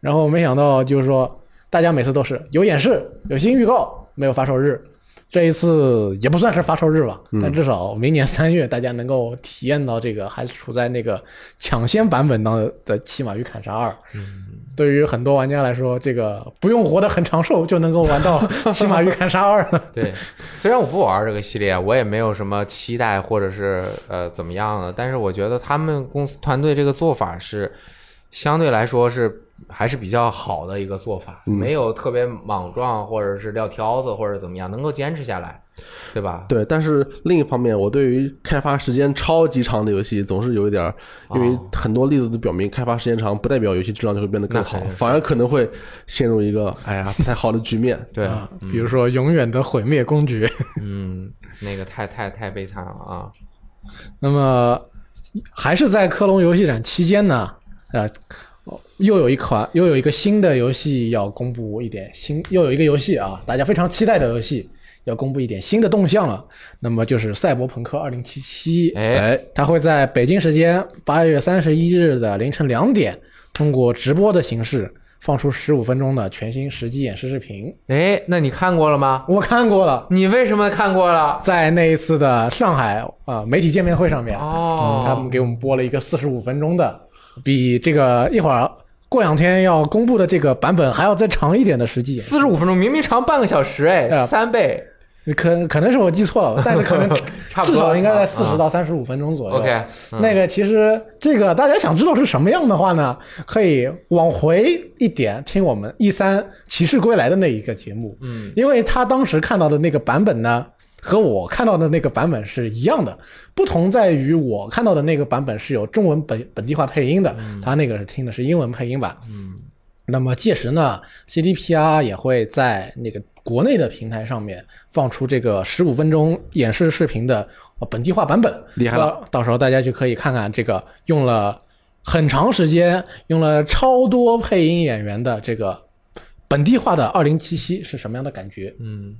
然后没想到就是说大家每次都是有演示有新预告，没有发售日。这一次也不算是发售日吧，但至少明年三月大家能够体验到这个还是处在那个抢先版本当的《骑马与砍杀二》。对于很多玩家来说，这个不用活得很长寿就能够玩到 (laughs)《骑马与砍杀二》了。对，虽然我不玩这个系列，我也没有什么期待或者是呃怎么样的，但是我觉得他们公司团队这个做法是相对来说是还是比较好的一个做法，没有特别莽撞或者是撂挑子或者怎么样，能够坚持下来，对吧？对，但是另一方面，我对于开发时间超级长的游戏总是有一点儿，因为很多例子都表明，开发时间长不代表游戏质量就会变得更好反而可能会陷入一个哎呀不太好的局面。对，啊，比如说永远的毁灭公爵。(laughs) 嗯，那个太太太悲惨了啊！那么还是在科隆游戏展期间呢，呃，又有一款又有一个新的游戏要公布一点新，又有一个游戏啊，大家非常期待的游戏要公布一点新的动向了。那么就是《赛博朋克2077》，哎，哎，它会在北京时间八月三十一日的凌晨两点，通过直播的形式放出十五分钟的全新实际演示视频。哎，那你看过了吗？我看过了，你为什么看过了？在那一次的上海啊、呃媒体见面会上面，哦嗯，他们给我们播了一个四十五分钟的，比这个一会儿过两天要公布的这个版本还要再长一点的实际演示。四十五分钟，明明长半个小时，哎，啊三倍。可可能是我记错了，(laughs) 但是可能 (laughs) 至少应该在四啊十到三十五分钟左右。OK，嗯那个其实这个大家想知道是什么样的话呢，可以往回一点听我们 E 三骑士归来的那一个节目，嗯，因为他当时看到的那个版本呢，和我看到的那个版本是一样的，不同在于我看到的那个版本是有中文本本地化配音的，他那个是听的是英文配音版。嗯，那么届时呢，CDPR 也会在那个国内的平台上面放出这个十五分钟演示视频的呃本地化版本，厉害了到到时候大家就可以看看这个用了很长时间、用了超多配音演员的这个本地化的《二零七七》是什么样的感觉。嗯，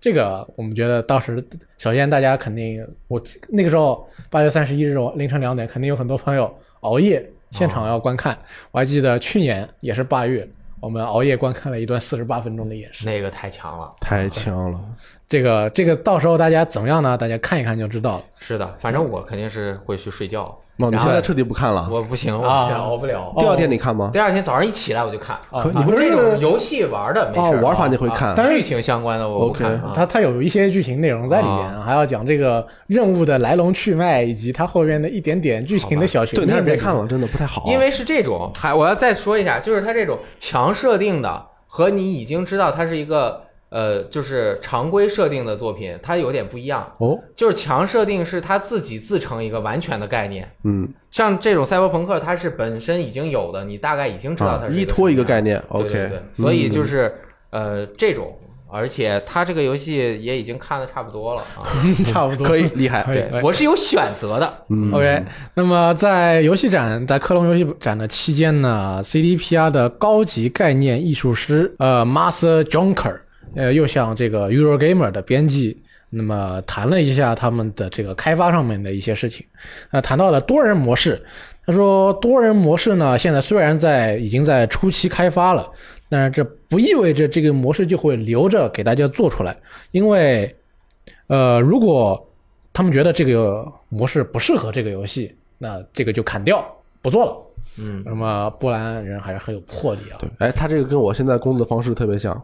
这个我们觉得到时，首先大家肯定，我那个时候八月三十一日凌晨两点，肯定有很多朋友熬夜现场要观看。我还记得去年也是八月，我们熬夜观看了一段四十八分钟的演示。那个太强了。太强了。这个这个到时候大家怎么样呢？大家看一看就知道了。是的，反正我肯定是会去睡觉。哦，你现在彻底不看了？我不行，我熬不了。第二天你看吗？第二天早上一起来我就看。啊你说这种游戏玩的没事玩法你会看啊但是剧情相关的我不看。啊它它有一些剧情内容在里面，啊还要讲这个任务的来龙去脉，以及它后面的一点点剧情的小悬对，念。是别看。了，真的不太好。因为是这种，还我要再说一下，就是它这种强设定的和你已经知道它是一个呃，就是常规设定的作品，它有点不一样。哦，就是强设定是它自己自成一个完全的概念，嗯，像这种赛博朋克，它是本身已经有的，你大概已经知道它啊，是依托一个概念。，OK，对对对，所以就嗯是、呃这种，而且它这个游戏也已经看的差不多了啊。(laughs) 差不多可以厉害。对，我是有选择的。嗯 OK，那么在游戏展，在科隆游戏展的期间呢，CDPR 的高级概念艺术师呃 Master Jonker，呃又向这个 Eurogamer 的编辑那么谈了一下他们的这个开发上面的一些事情，呃谈到了多人模式，他说多人模式呢现在虽然在已经在初期开发了，但是这不意味着这个模式就会留着给大家做出来，因为呃如果他们觉得这个模式不适合这个游戏，那这个就砍掉不做了。嗯，那么波兰人还是很有魄力啊。对，哎，他这个跟我现在工作的方式特别像。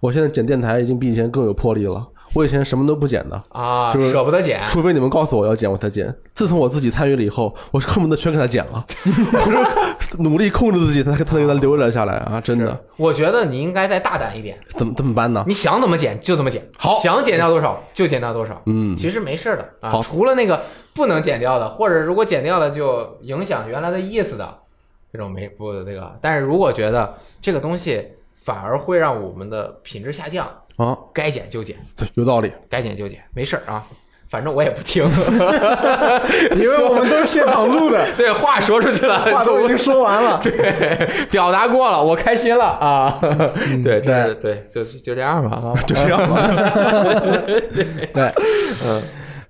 我现在剪电台已经比以前更有魄力了。我以前什么都不剪的，啊，就是舍不得剪，除非你们告诉我要剪，我才剪。自从我自己参与了以后，我是恨不得全给他剪了，我 (laughs) 是努力控制自己，才才能给他留了下来啊！真的，我觉得你应该再大胆一点，怎么怎么办呢？你想怎么剪就怎么剪，好想剪掉多少就剪掉多少。嗯，其实没事儿的啊，好除了那个不能剪掉的，或者如果剪掉了就影响原来的意思的，这种没不那个。但是如果觉得这个东西反而会让我们的品质下降，啊，该减就减，对，有道理。该减就减，没事儿啊，反正我也不听，(laughs) 因为我们都是现场录的，(laughs) 对，话说出去了，话都已经说完了。对，表达过了，我开心了啊！对，这是对，就就这样吧啊，(laughs) 就这样吧。对，嗯。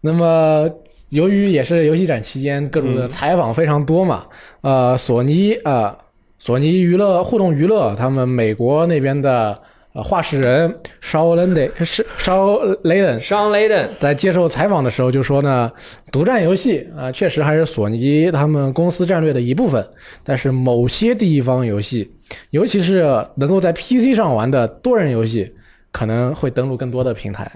那么，由于也是游戏展期间各种的采访非常多嘛，呃，索尼呃，索尼娱乐互动娱乐他们美国那边的呃话事人肖雷德是肖雷登商雷登，在接受采访的时候就说呢，独占游戏啊、确实还是索尼他们公司战略的一部分，但是某些第一方游戏，尤其是能够在 PC 上玩的多人游戏，可能会登陆更多的平台。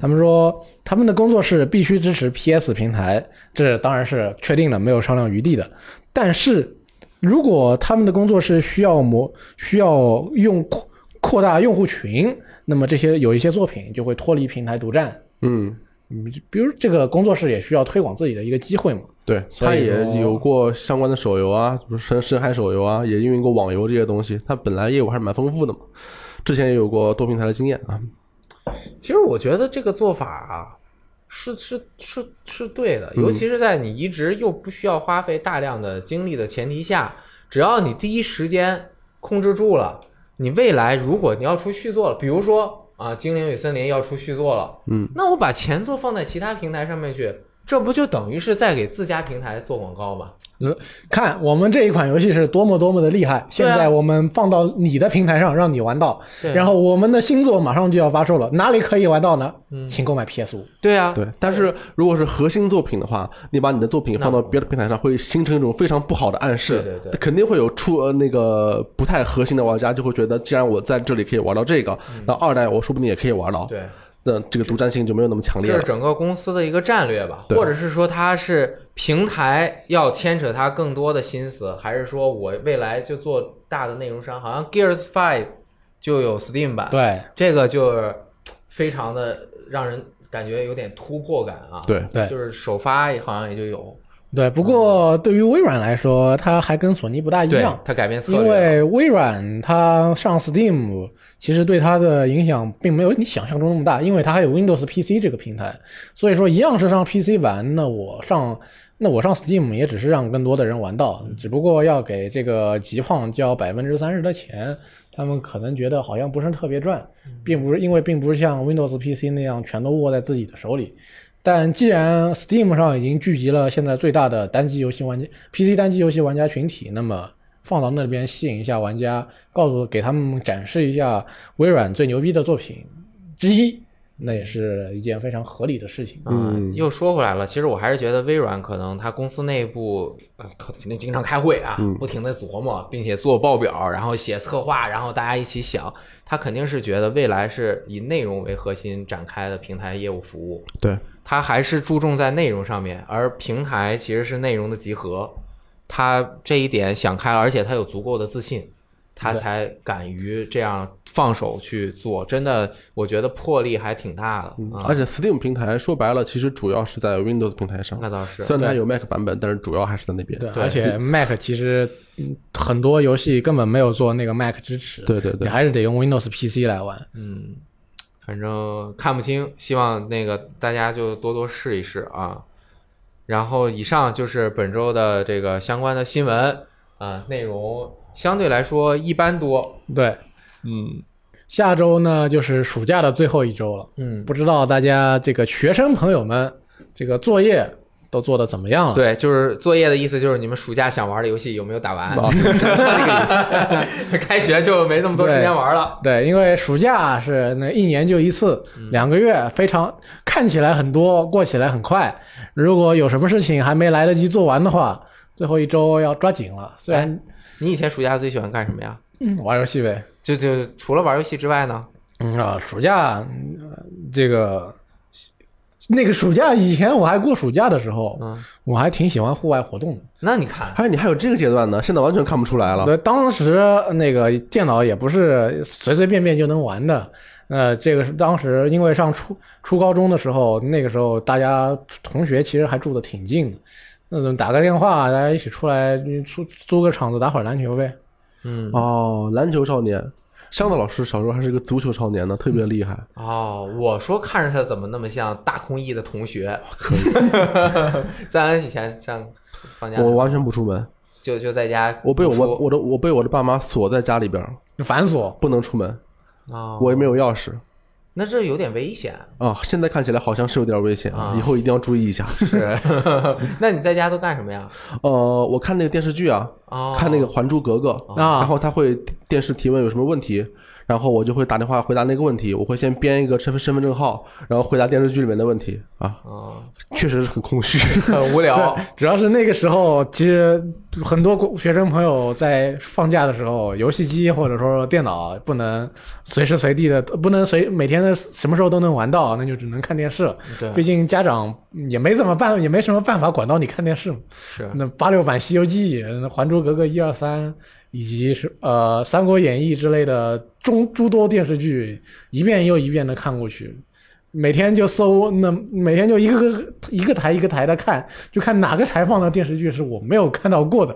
他们说他们的工作室必须支持 PS 平台，这当然是确定的，没有商量余地的。但是如果他们的工作室需要模需要用扩扩大用户群，那么这些有一些作品就会脱离平台独占。嗯，嗯，比如这个工作室也需要推广自己的一个机会嘛。对，他也有过相关的手游啊，比如深深海手游啊，也运营过网游这些东西。他本来业务还是蛮丰富的嘛，之前也有过多平台的经验啊。其实我觉得这个做法啊，是是是是对的，尤其是在你移植又不需要花费大量的精力的前提下，只要你第一时间控制住了，你未来如果你要出续作了，比如说啊，《精灵与森林》要出续作了，嗯，那我把前作放在其他平台上面去，这不就等于是在给自家平台做广告吗？看我们这一款游戏是多么多么的厉害，现在我们放到你的平台上让你玩到，然后我们的新作马上就要发售了，哪里可以玩到呢？嗯请购买 PS 五。对啊，对，但是如果是核心作品的话，你把你的作品放到别的平台上，会形成一种非常不好的暗示。对对对肯定会有出呃那个不太核心的玩家就会觉得，既然我在这里可以玩到这个，那二代我说不定也可以玩到。嗯对。那这个独占性就没有那么强烈了这是。整个公司的一个战略吧，或者是说它是平台要牵扯它更多的心思，还是说我未来就做大的内容商？好像 Gears Five 就有 Steam 版，对，这个就是非常的让人感觉有点突破感啊。对，对就是首发好像也就有，对，不过对于微软来说，它还跟索尼不大一样，，它改变策略因，为微软它上 Steam，其实对它的影响并没有你想象中那么大，因为它还有 Windows PC 这个平台，所以说一样是上 PC 玩，那我上那我上 Steam 也只是让更多的人玩到，只不过要给这个极胖交百分之三十的钱，他们可能觉得好像不是特别赚，并不是因为并不是像 Windows PC 那样全都握在自己的手里。但既然 Steam 上已经聚集了现在最大的单机游戏玩家、PC 单机游戏玩家群体，那么放到那边吸引一下玩家，告诉给他们展示一下微软最牛逼的作品。之一，那也是一件非常合理的事情。嗯，又说回来了，其实我还是觉得微软可能他公司内部呃肯定经常开会啊，不停的琢磨，并且做报表，然后写策划，然后大家一起想，他肯定是觉得未来是以内容为核心展开的平台业务服务，对，它还是注重在内容上面，而平台其实是内容的集合，他这一点想开了，而且他有足够的自信。他才敢于这样放手去做，真的，我觉得魄力还挺大的啊。而且 Steam 平台说白了，其实主要是在 Windows 平台上，那倒是，虽然它有 Mac 版本，但是主要还是在那边。对，对而且 (laughs) Mac 其实嗯很多游戏根本没有做那个 Mac 支持，对对对，你还是得用 Windows PC 来玩。嗯，反正看不清，希望那个大家就多多试一试啊。然后以上就是本周的这个相关的新闻啊，内容相对来说一般多。对，嗯下周呢就是暑假的最后一周了，嗯，不知道大家这个学生朋友们这个作业都做的怎么样了？对，就是作业的意思，就是你们暑假想玩的游戏有没有打完？(laughs) 啊是这个意思。(laughs) 开学就没那么多时间玩了。(laughs) 对，因为暑假是那一年就一次，两个月非常看起来很多，过起来很快。如果有什么事情还没来得及做完的话，最后一周要抓紧了。虽然、你以前暑假最喜欢干什么呀？嗯玩游戏呗，就就除了玩游戏之外呢？嗯啊，暑假、这个那个暑假以前我还过暑假的时候，嗯，我还挺喜欢户外活动的。那你看，还有，你还有这个阶段呢，现在完全看不出来了。对，当时那个电脑也不是随随便便就能玩的。呃，这个是当时因为上初初高中的时候，那个时候大家同学其实还住的挺近的，那种打个电话，大家一起出来租租个场子打会儿篮球呗。嗯，哦，篮球少年，香子老师小时候还是个足球少年呢，特别厉害。哦，我说看着他怎么那么像大空翼的同学？咱以 (laughs) 前上放假，我完全不出门，就就在家，我被我我的我被我的爸妈锁在家里边儿，繁琐，不能出门，哦，我也没有钥匙那这有点危险。啊。现在看起来好像是有点危险啊以后一定要注意一下。是，(laughs) 那你在家都干什么呀？呃，我看那个电视剧啊，哦，看那个《还珠格格》啊然后他会电视提问有什么问题，然后我就会打电话回答那个问题。我会先编一个身份身份证号，然后回答电视剧里面的问题啊，哦，确实是很空虚。(laughs) 很无聊对。，主要是那个时候，其实很多学生朋友在放假的时候，游戏机或者说电脑不能随时随地的，不能随每天的什么时候都能玩到，那就只能看电视。对，毕竟家长也没怎么办，也没什么办法管到你看电视嘛。是那八六版《西游记》、《还珠格格》一二三，以及是呃《三国演义》之类的中诸多电视剧，一遍又一遍的看过去。每天就搜，那每天就一个个一个台一个台的看，就看哪个台放的电视剧是我没有看到过的，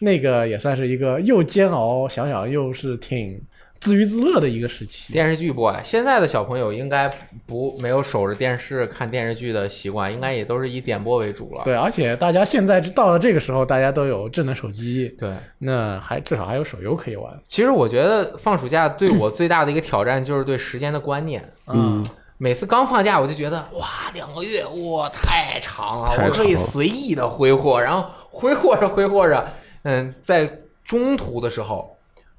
那个也算是一个又煎熬，想想又是挺自娱自乐的一个时期。电视剧 boy，现在的小朋友应该不没有守着电视看电视剧的习惯，应该也都是以点播为主了。对，而且大家现在到了这个时候，大家都有智能手机，对，那还至少还有手游可以玩。其实我觉得放暑假对我最大的一个挑战就是对时间的观念。(clears throat) 嗯，每次刚放假，我就觉得哇，两个月哇太长了，我可以随意的挥霍，然后挥霍着挥霍着，嗯，在中途的时候，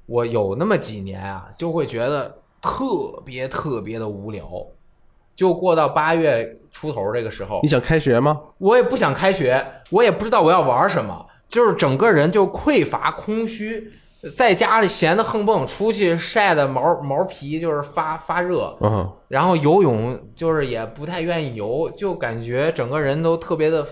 我有那么几年啊，就会觉得特别特别的无聊。就过到八月出头这个时候你，想开学吗？我也不想开学，我也不知道我要玩什么，就是整个人就匮乏空虚，在家里闲的横蹦，出去晒的毛毛皮就是发发热，嗯，然后游泳就是也不太愿意游，就感觉整个人都特别的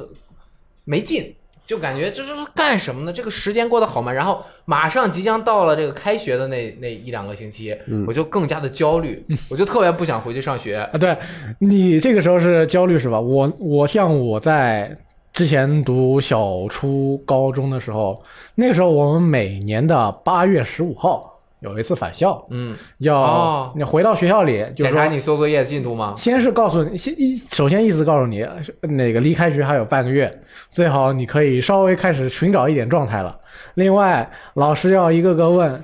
没劲。就感觉这这是干什么呢？这个时间过得好慢，然后马上即将到了这个开学的那那一两个星期，嗯我就更加的焦虑，(laughs) 我就特别不想回去上学。啊，对你这个时候是焦虑是吧？我我像我在之前读小初高中的时候，那个时候我们每年的八月十五号有一次返校，嗯，要、哦你回到学校里，就是检查说你做作业进度吗？先是告诉你，先一首先意思告诉你，那个离开学还有半个月，最好你可以稍微开始寻找一点状态了。另外，老师要一个个问，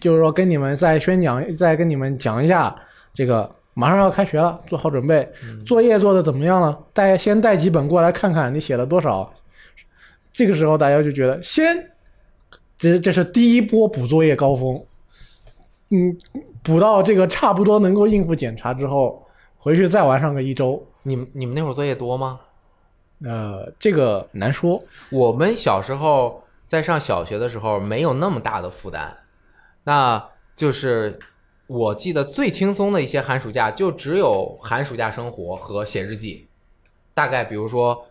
就是说跟你们再宣讲，再跟你们讲一下，这个马上要开学了，做好准备，作业做的怎么样了？带先带几本过来看看，你写了多少。这个时候大家就觉得，先，这这是第一波补作业高峰，嗯，补到这个差不多能够应付检查之后，回去再玩上个一周，你们你们那会儿作业多吗？呃，这个难说。我们小时候在上小学的时候没有那么大的负担，那就是我记得最轻松的一些寒暑假，就只有寒暑假生活和写日记，大概比如说，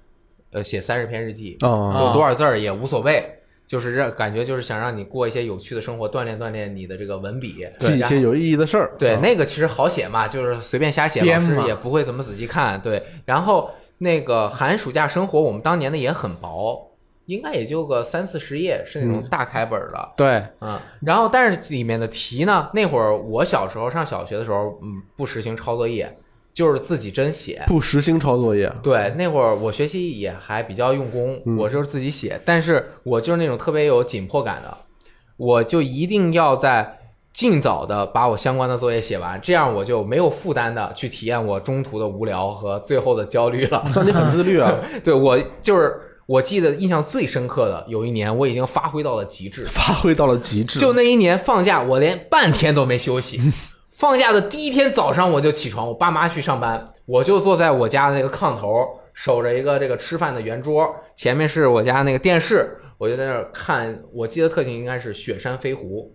呃，写三十篇日记，哦，有多少字儿也无所谓，就是让感觉就是想让你过一些有趣的生活，锻炼锻炼你的这个文笔，记一些有意义的事儿。对，啊那个其实好写嘛，就是随便瞎写，老师也不会怎么仔细看。对，然后那个寒暑假生活，我们当年的也很薄，应该也就个三四十页，是那种大开本儿的。对，嗯，然后但是里面的题呢，那会儿我小时候上小学的时候，嗯，不实行抄作业，就是自己真写。不实行抄作业，对，那会儿我学习也还比较用功，嗯我就是自己写，但是我就是那种特别有紧迫感的，我就一定要在尽早的把我相关的作业写完，这样我就没有负担的去体验我中途的无聊和最后的焦虑了。(laughs) 那你很自律啊，(laughs) 对我就是我记得印象最深刻的有一年，我已经发挥到了极致，发挥到了极致。就那一年放假，我连半天都没休息。放假的第一天早上我就起床，我爸妈去上班，我就坐在我家的那个炕头，守着一个这个吃饭的圆桌，前面是我家那个电视，我就在那儿看。我记得特景应该是《雪山飞狐》，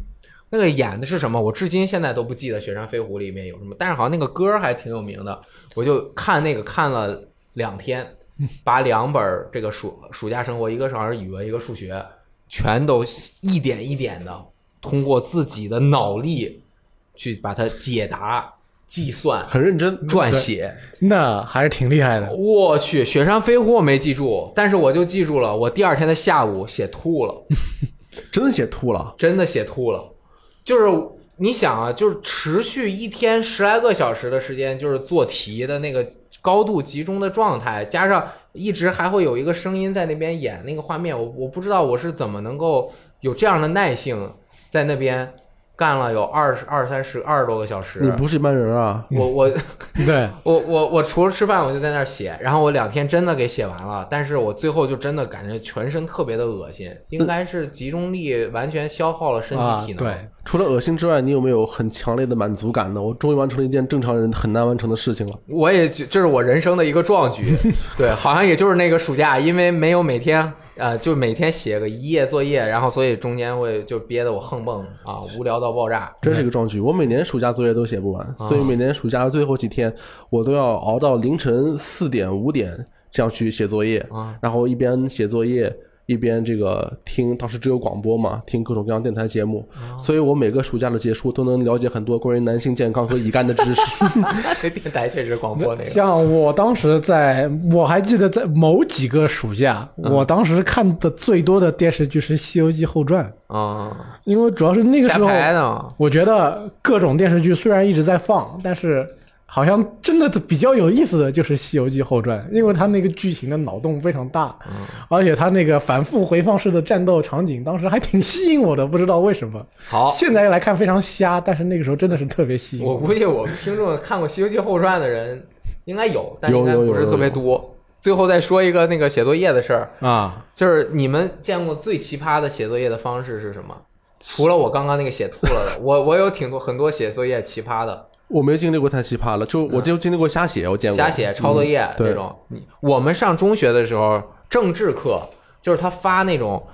那个演的是什么？我至今现在都不记得《雪山飞狐》里面有什么，但是好像那个歌还挺有名的。我就看那个看了两天，(laughs) 把两本儿这个暑暑假生活，一个是好像是语文，一个数学，全都一点一点的通过自己的脑力去把它解答、计算、很认真，撰写。那还是挺厉害的。我去，雪山飞狐我没记住，但是我就记住了，我第二天的下午写吐了，(laughs) 真写吐了。真的写吐了。就是你想啊，就是持续一天十来个小时的时间，就是做题的那个高度集中的状态，加上一直还会有一个声音在那边演那个画面，我我不知道我是怎么能够有这样的耐性在那边干了有二十二三十二十多个小时。你不是一般人啊！我我 (laughs) 对，我我我除了吃饭，我就在那儿写，然后我两天真的给写完了，但是我最后就真的感觉全身特别的恶心，应该是集中力完全消耗了身啊体体能。对，除了恶心之外，你有没有很强烈的满足感呢？我终于完成了一件正常人很难完成的事情了。我也觉这是我人生的一个壮举，(laughs) 对，好像也就是那个暑假，因为没有每天呃，就每天写个一页作业，然后所以中间会就憋得我横蹦啊，无聊到爆炸。真是一个壮举。我每年暑假作业都写不完，所以每年暑假的最后几天，我都要熬到凌晨四点五点这样去写作业，啊然后一边写作业。一边这个听，当时只有广播嘛，听各种各样电台节目，所以我每个暑假的结束都能了解很多关于男性健康和乙肝的知识。(laughs) 这电台确实广播那个，像我当时在，我还记得在某几个暑假，嗯我当时看的最多的电视剧是《西游记后传》，啊，因为主要是那个时候，我觉得各种电视剧虽然一直在放，但是好像真的比较有意思的就是《西游记后传》，因为它那个剧情的脑洞非常大，嗯而且它那个反复回放式的战斗场景，当时还挺吸引我的，不知道为什么。好，现在来看非常瞎，但是那个时候真的是特别吸引我估计我们听众看过《西游记后传》的人应该有，但应该不是特别多。最后再说一个那个写作业的事儿，啊！就是你们见过最奇葩的写作业的方式是什么？除了我刚刚那个写吐了的，我我有挺多很多写作业奇葩的，我没经历过太奇葩了，就我就经历过瞎写，我见过瞎写、抄作业对这种。我们上中学的时候，政治课就是他发那种，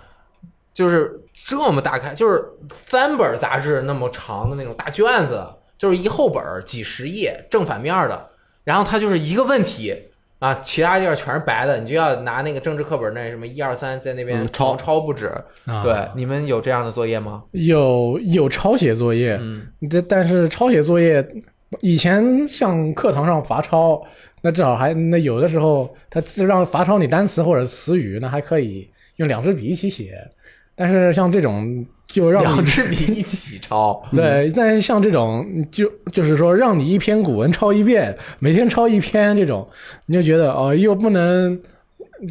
就是这么大开，就是三本杂志那么长的那种大卷子，就是一厚本几十页，正反面的。然后他就是一个问题，啊，其他地方全是白的，你就要拿那个政治课本那什么一二三在那边嗯抄狂抄不止。啊对，你们有这样的作业吗？有有抄写作业，嗯，但但是抄写作业以前像课堂上罚抄，那至少还那有的时候他让罚抄你单词或者词语，那还可以用两支笔一起写。但是像这种就让你两支笔一起抄。(laughs) 对，但是像这种就就是说让你一篇古文抄一遍，每天抄一篇这种，你就觉得哦，又不能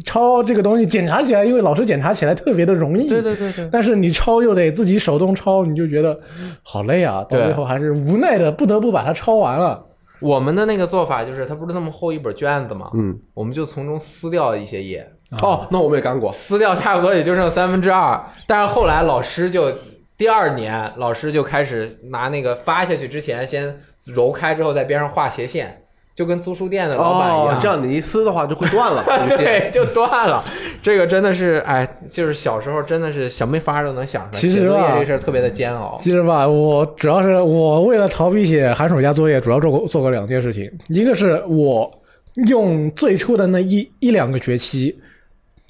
抄这个东西检查起来，因为老师检查起来特别的容易。对对对对，但是你抄又得自己手动抄，你就觉得好累啊！到最后还是无奈的不得不把它抄完了。我们的那个做法就是，它不是那么厚一本卷子嘛，嗯，我们就从中撕掉一些页，哦，那我们也干过。撕掉差不多也就剩三分之二。但是后来老师就第二年，老师就开始拿那个发下去之前先揉开之后，在边上画斜线，就跟租书店的老板一样。哦，这样你一撕的话就会断了。(laughs) 对，就断了。这个真的是，哎，就是小时候真的是想没法都能想出来。其实吧这事儿特别的煎熬。其实吧，我主要是我为了逃避写寒暑假作业，主要做过做过两件事情。一个是我用最初的那一一两个学期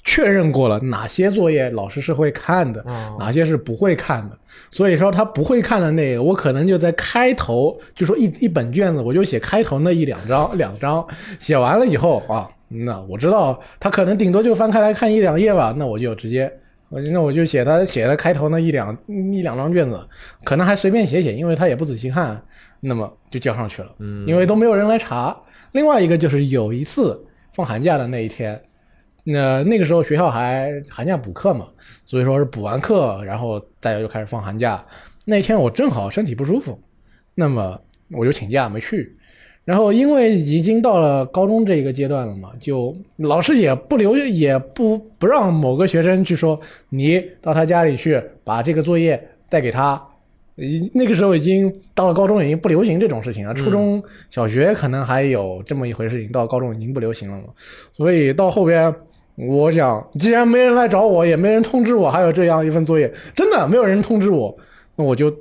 确认过了哪些作业老师是会看的，哦哪些是不会看的。所以说他不会看的那个，我可能就在开头就说一一本卷子，我就写开头那一两章 (laughs) 两张，写完了以后啊，那我知道他可能顶多就翻开来看一两页吧，那我就直接。我那我就写他写的开头那一两一两张卷子，可能还随便写写，因为他也不仔细看，那么就交上去了。嗯，因为都没有人来查。另外一个就是有一次放寒假的那一天，那那个时候学校还寒假补课嘛，所以说是补完课，然后大家就开始放寒假。那天我正好身体不舒服，那么我就请假没去。然后因为已经到了高中这个阶段了嘛，就老师也不留，也不不让某个学生去说你到他家里去把这个作业带给他。那个时候已经到了高中，已经不流行这种事情了。初中小学可能还有这么一回事情，到高中已经不流行了嘛。所以到后边，我想，既然没人来找我，也没人通知我，还有这样一份作业，真的没有人通知我，那我就，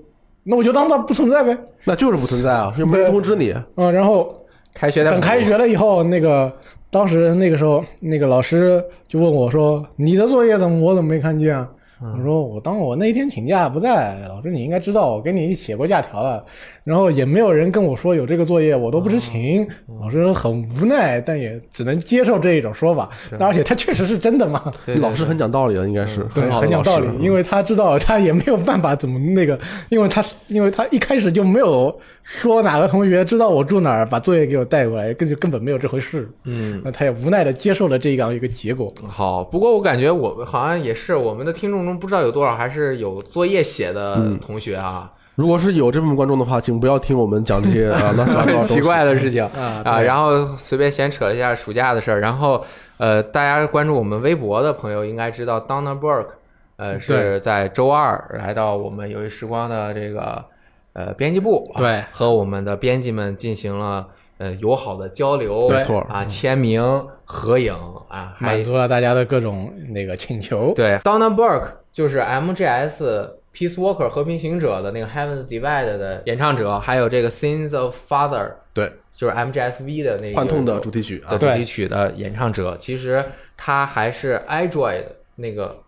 那我就当它不存在呗。那就是不存在啊，又没人通知你。嗯，然后开学的等开学了以后，那个当时那个时候，那个老师就问我说：“你的作业怎么我怎么没看见啊？”我说：“我当我那一天请假不在，老师你应该知道，我给你写过假条了。然后也没有人跟我说有这个作业，我都不知情。老师很无奈，但也只能接受这一种说法。而且他确实是真的嘛，对对老师很讲道理的，应该是很讲道理，因为他知道他也没有办法怎么那个，因为他因为他一开始就没有说哪个同学知道我住哪儿，把作业给我带过来，根就根本没有这回事。嗯，那他也无奈的接受了这样一个结果。好，不过我感觉我好像也是我们的听众中不知道有多少还是有作业写的同学啊，如果是有这部分观众的话，请不要听我们讲这些 (laughs) 啊乱七八糟奇怪的事情。啊啊，然后随便闲扯了一下暑假的事儿，然后呃，大家关注我们微博的朋友应该知道，Donna Burke，呃，是在周二来到我们游戏时光的这个呃编辑部，啊对。和我们的编辑们进行了呃友好的交流，没错。啊，签名、合影啊，满足了大家的各种那个请求。对，Donna Burke 就是 MGS Peace Walker 和平行者的那个 Heavens Divide 的演唱者，还有这个 Sins of Father 对。就是 MGSV 的那个幻痛的主题曲啊。的，主题曲的演唱者，其实他还是 iDroid 那个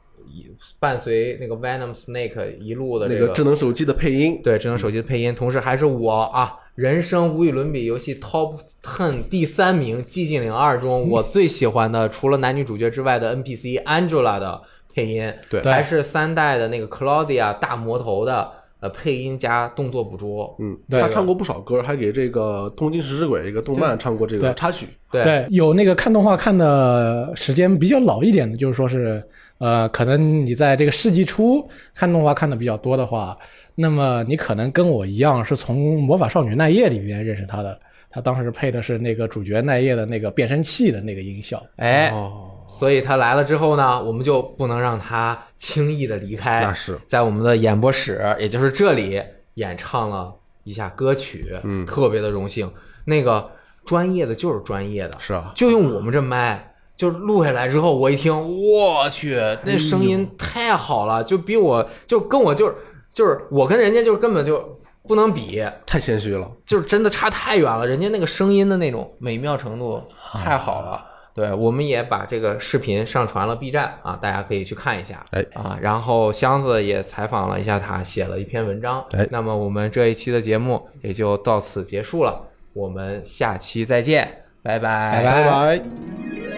伴随那个 Venom Snake 一路的那这个智能手机的配音，对智能手机的配音，同时还是我啊人生无与伦比游戏 Top Ten 第三名《寂静岭二》中我最喜欢的，除了男女主角之外的 NPC Angela 的配音，对。还是三代的那个 Claudia 大魔头的呃配音加动作捕捉，嗯，对。他唱过不少歌，还给这个《东京食尸鬼》一个动漫唱过这个插曲。对。对，有那个看动画看的时间比较老一点的，就是说是，呃，可能你在这个世纪初看动画看的比较多的话，那么你可能跟我一样是从《魔法少女奈叶》里边认识他的。他当时配的是那个主角奈叶的那个变声器的那个音效。哎，哦，所以他来了之后呢，我们就不能让他轻易的离开。那是在我们的演播室，也就是这里演唱了一下歌曲，嗯特别的荣幸。那个专业的就是专业的，是啊，就用我们这麦，就录下来之后，我一听，我去，那声音太好了，就比我就跟我就是就是我跟人家就是根本就不能比，太谦虚了。就是真的差太远了。人家那个声音的那种美妙程度太好了。对，我们也把这个视频上传了 B 站啊，大家可以去看一下。哎啊，然后箱子也采访了一下他，写了一篇文章。哎那么我们这一期的节目也就到此结束了，我们下期再见，拜拜，拜拜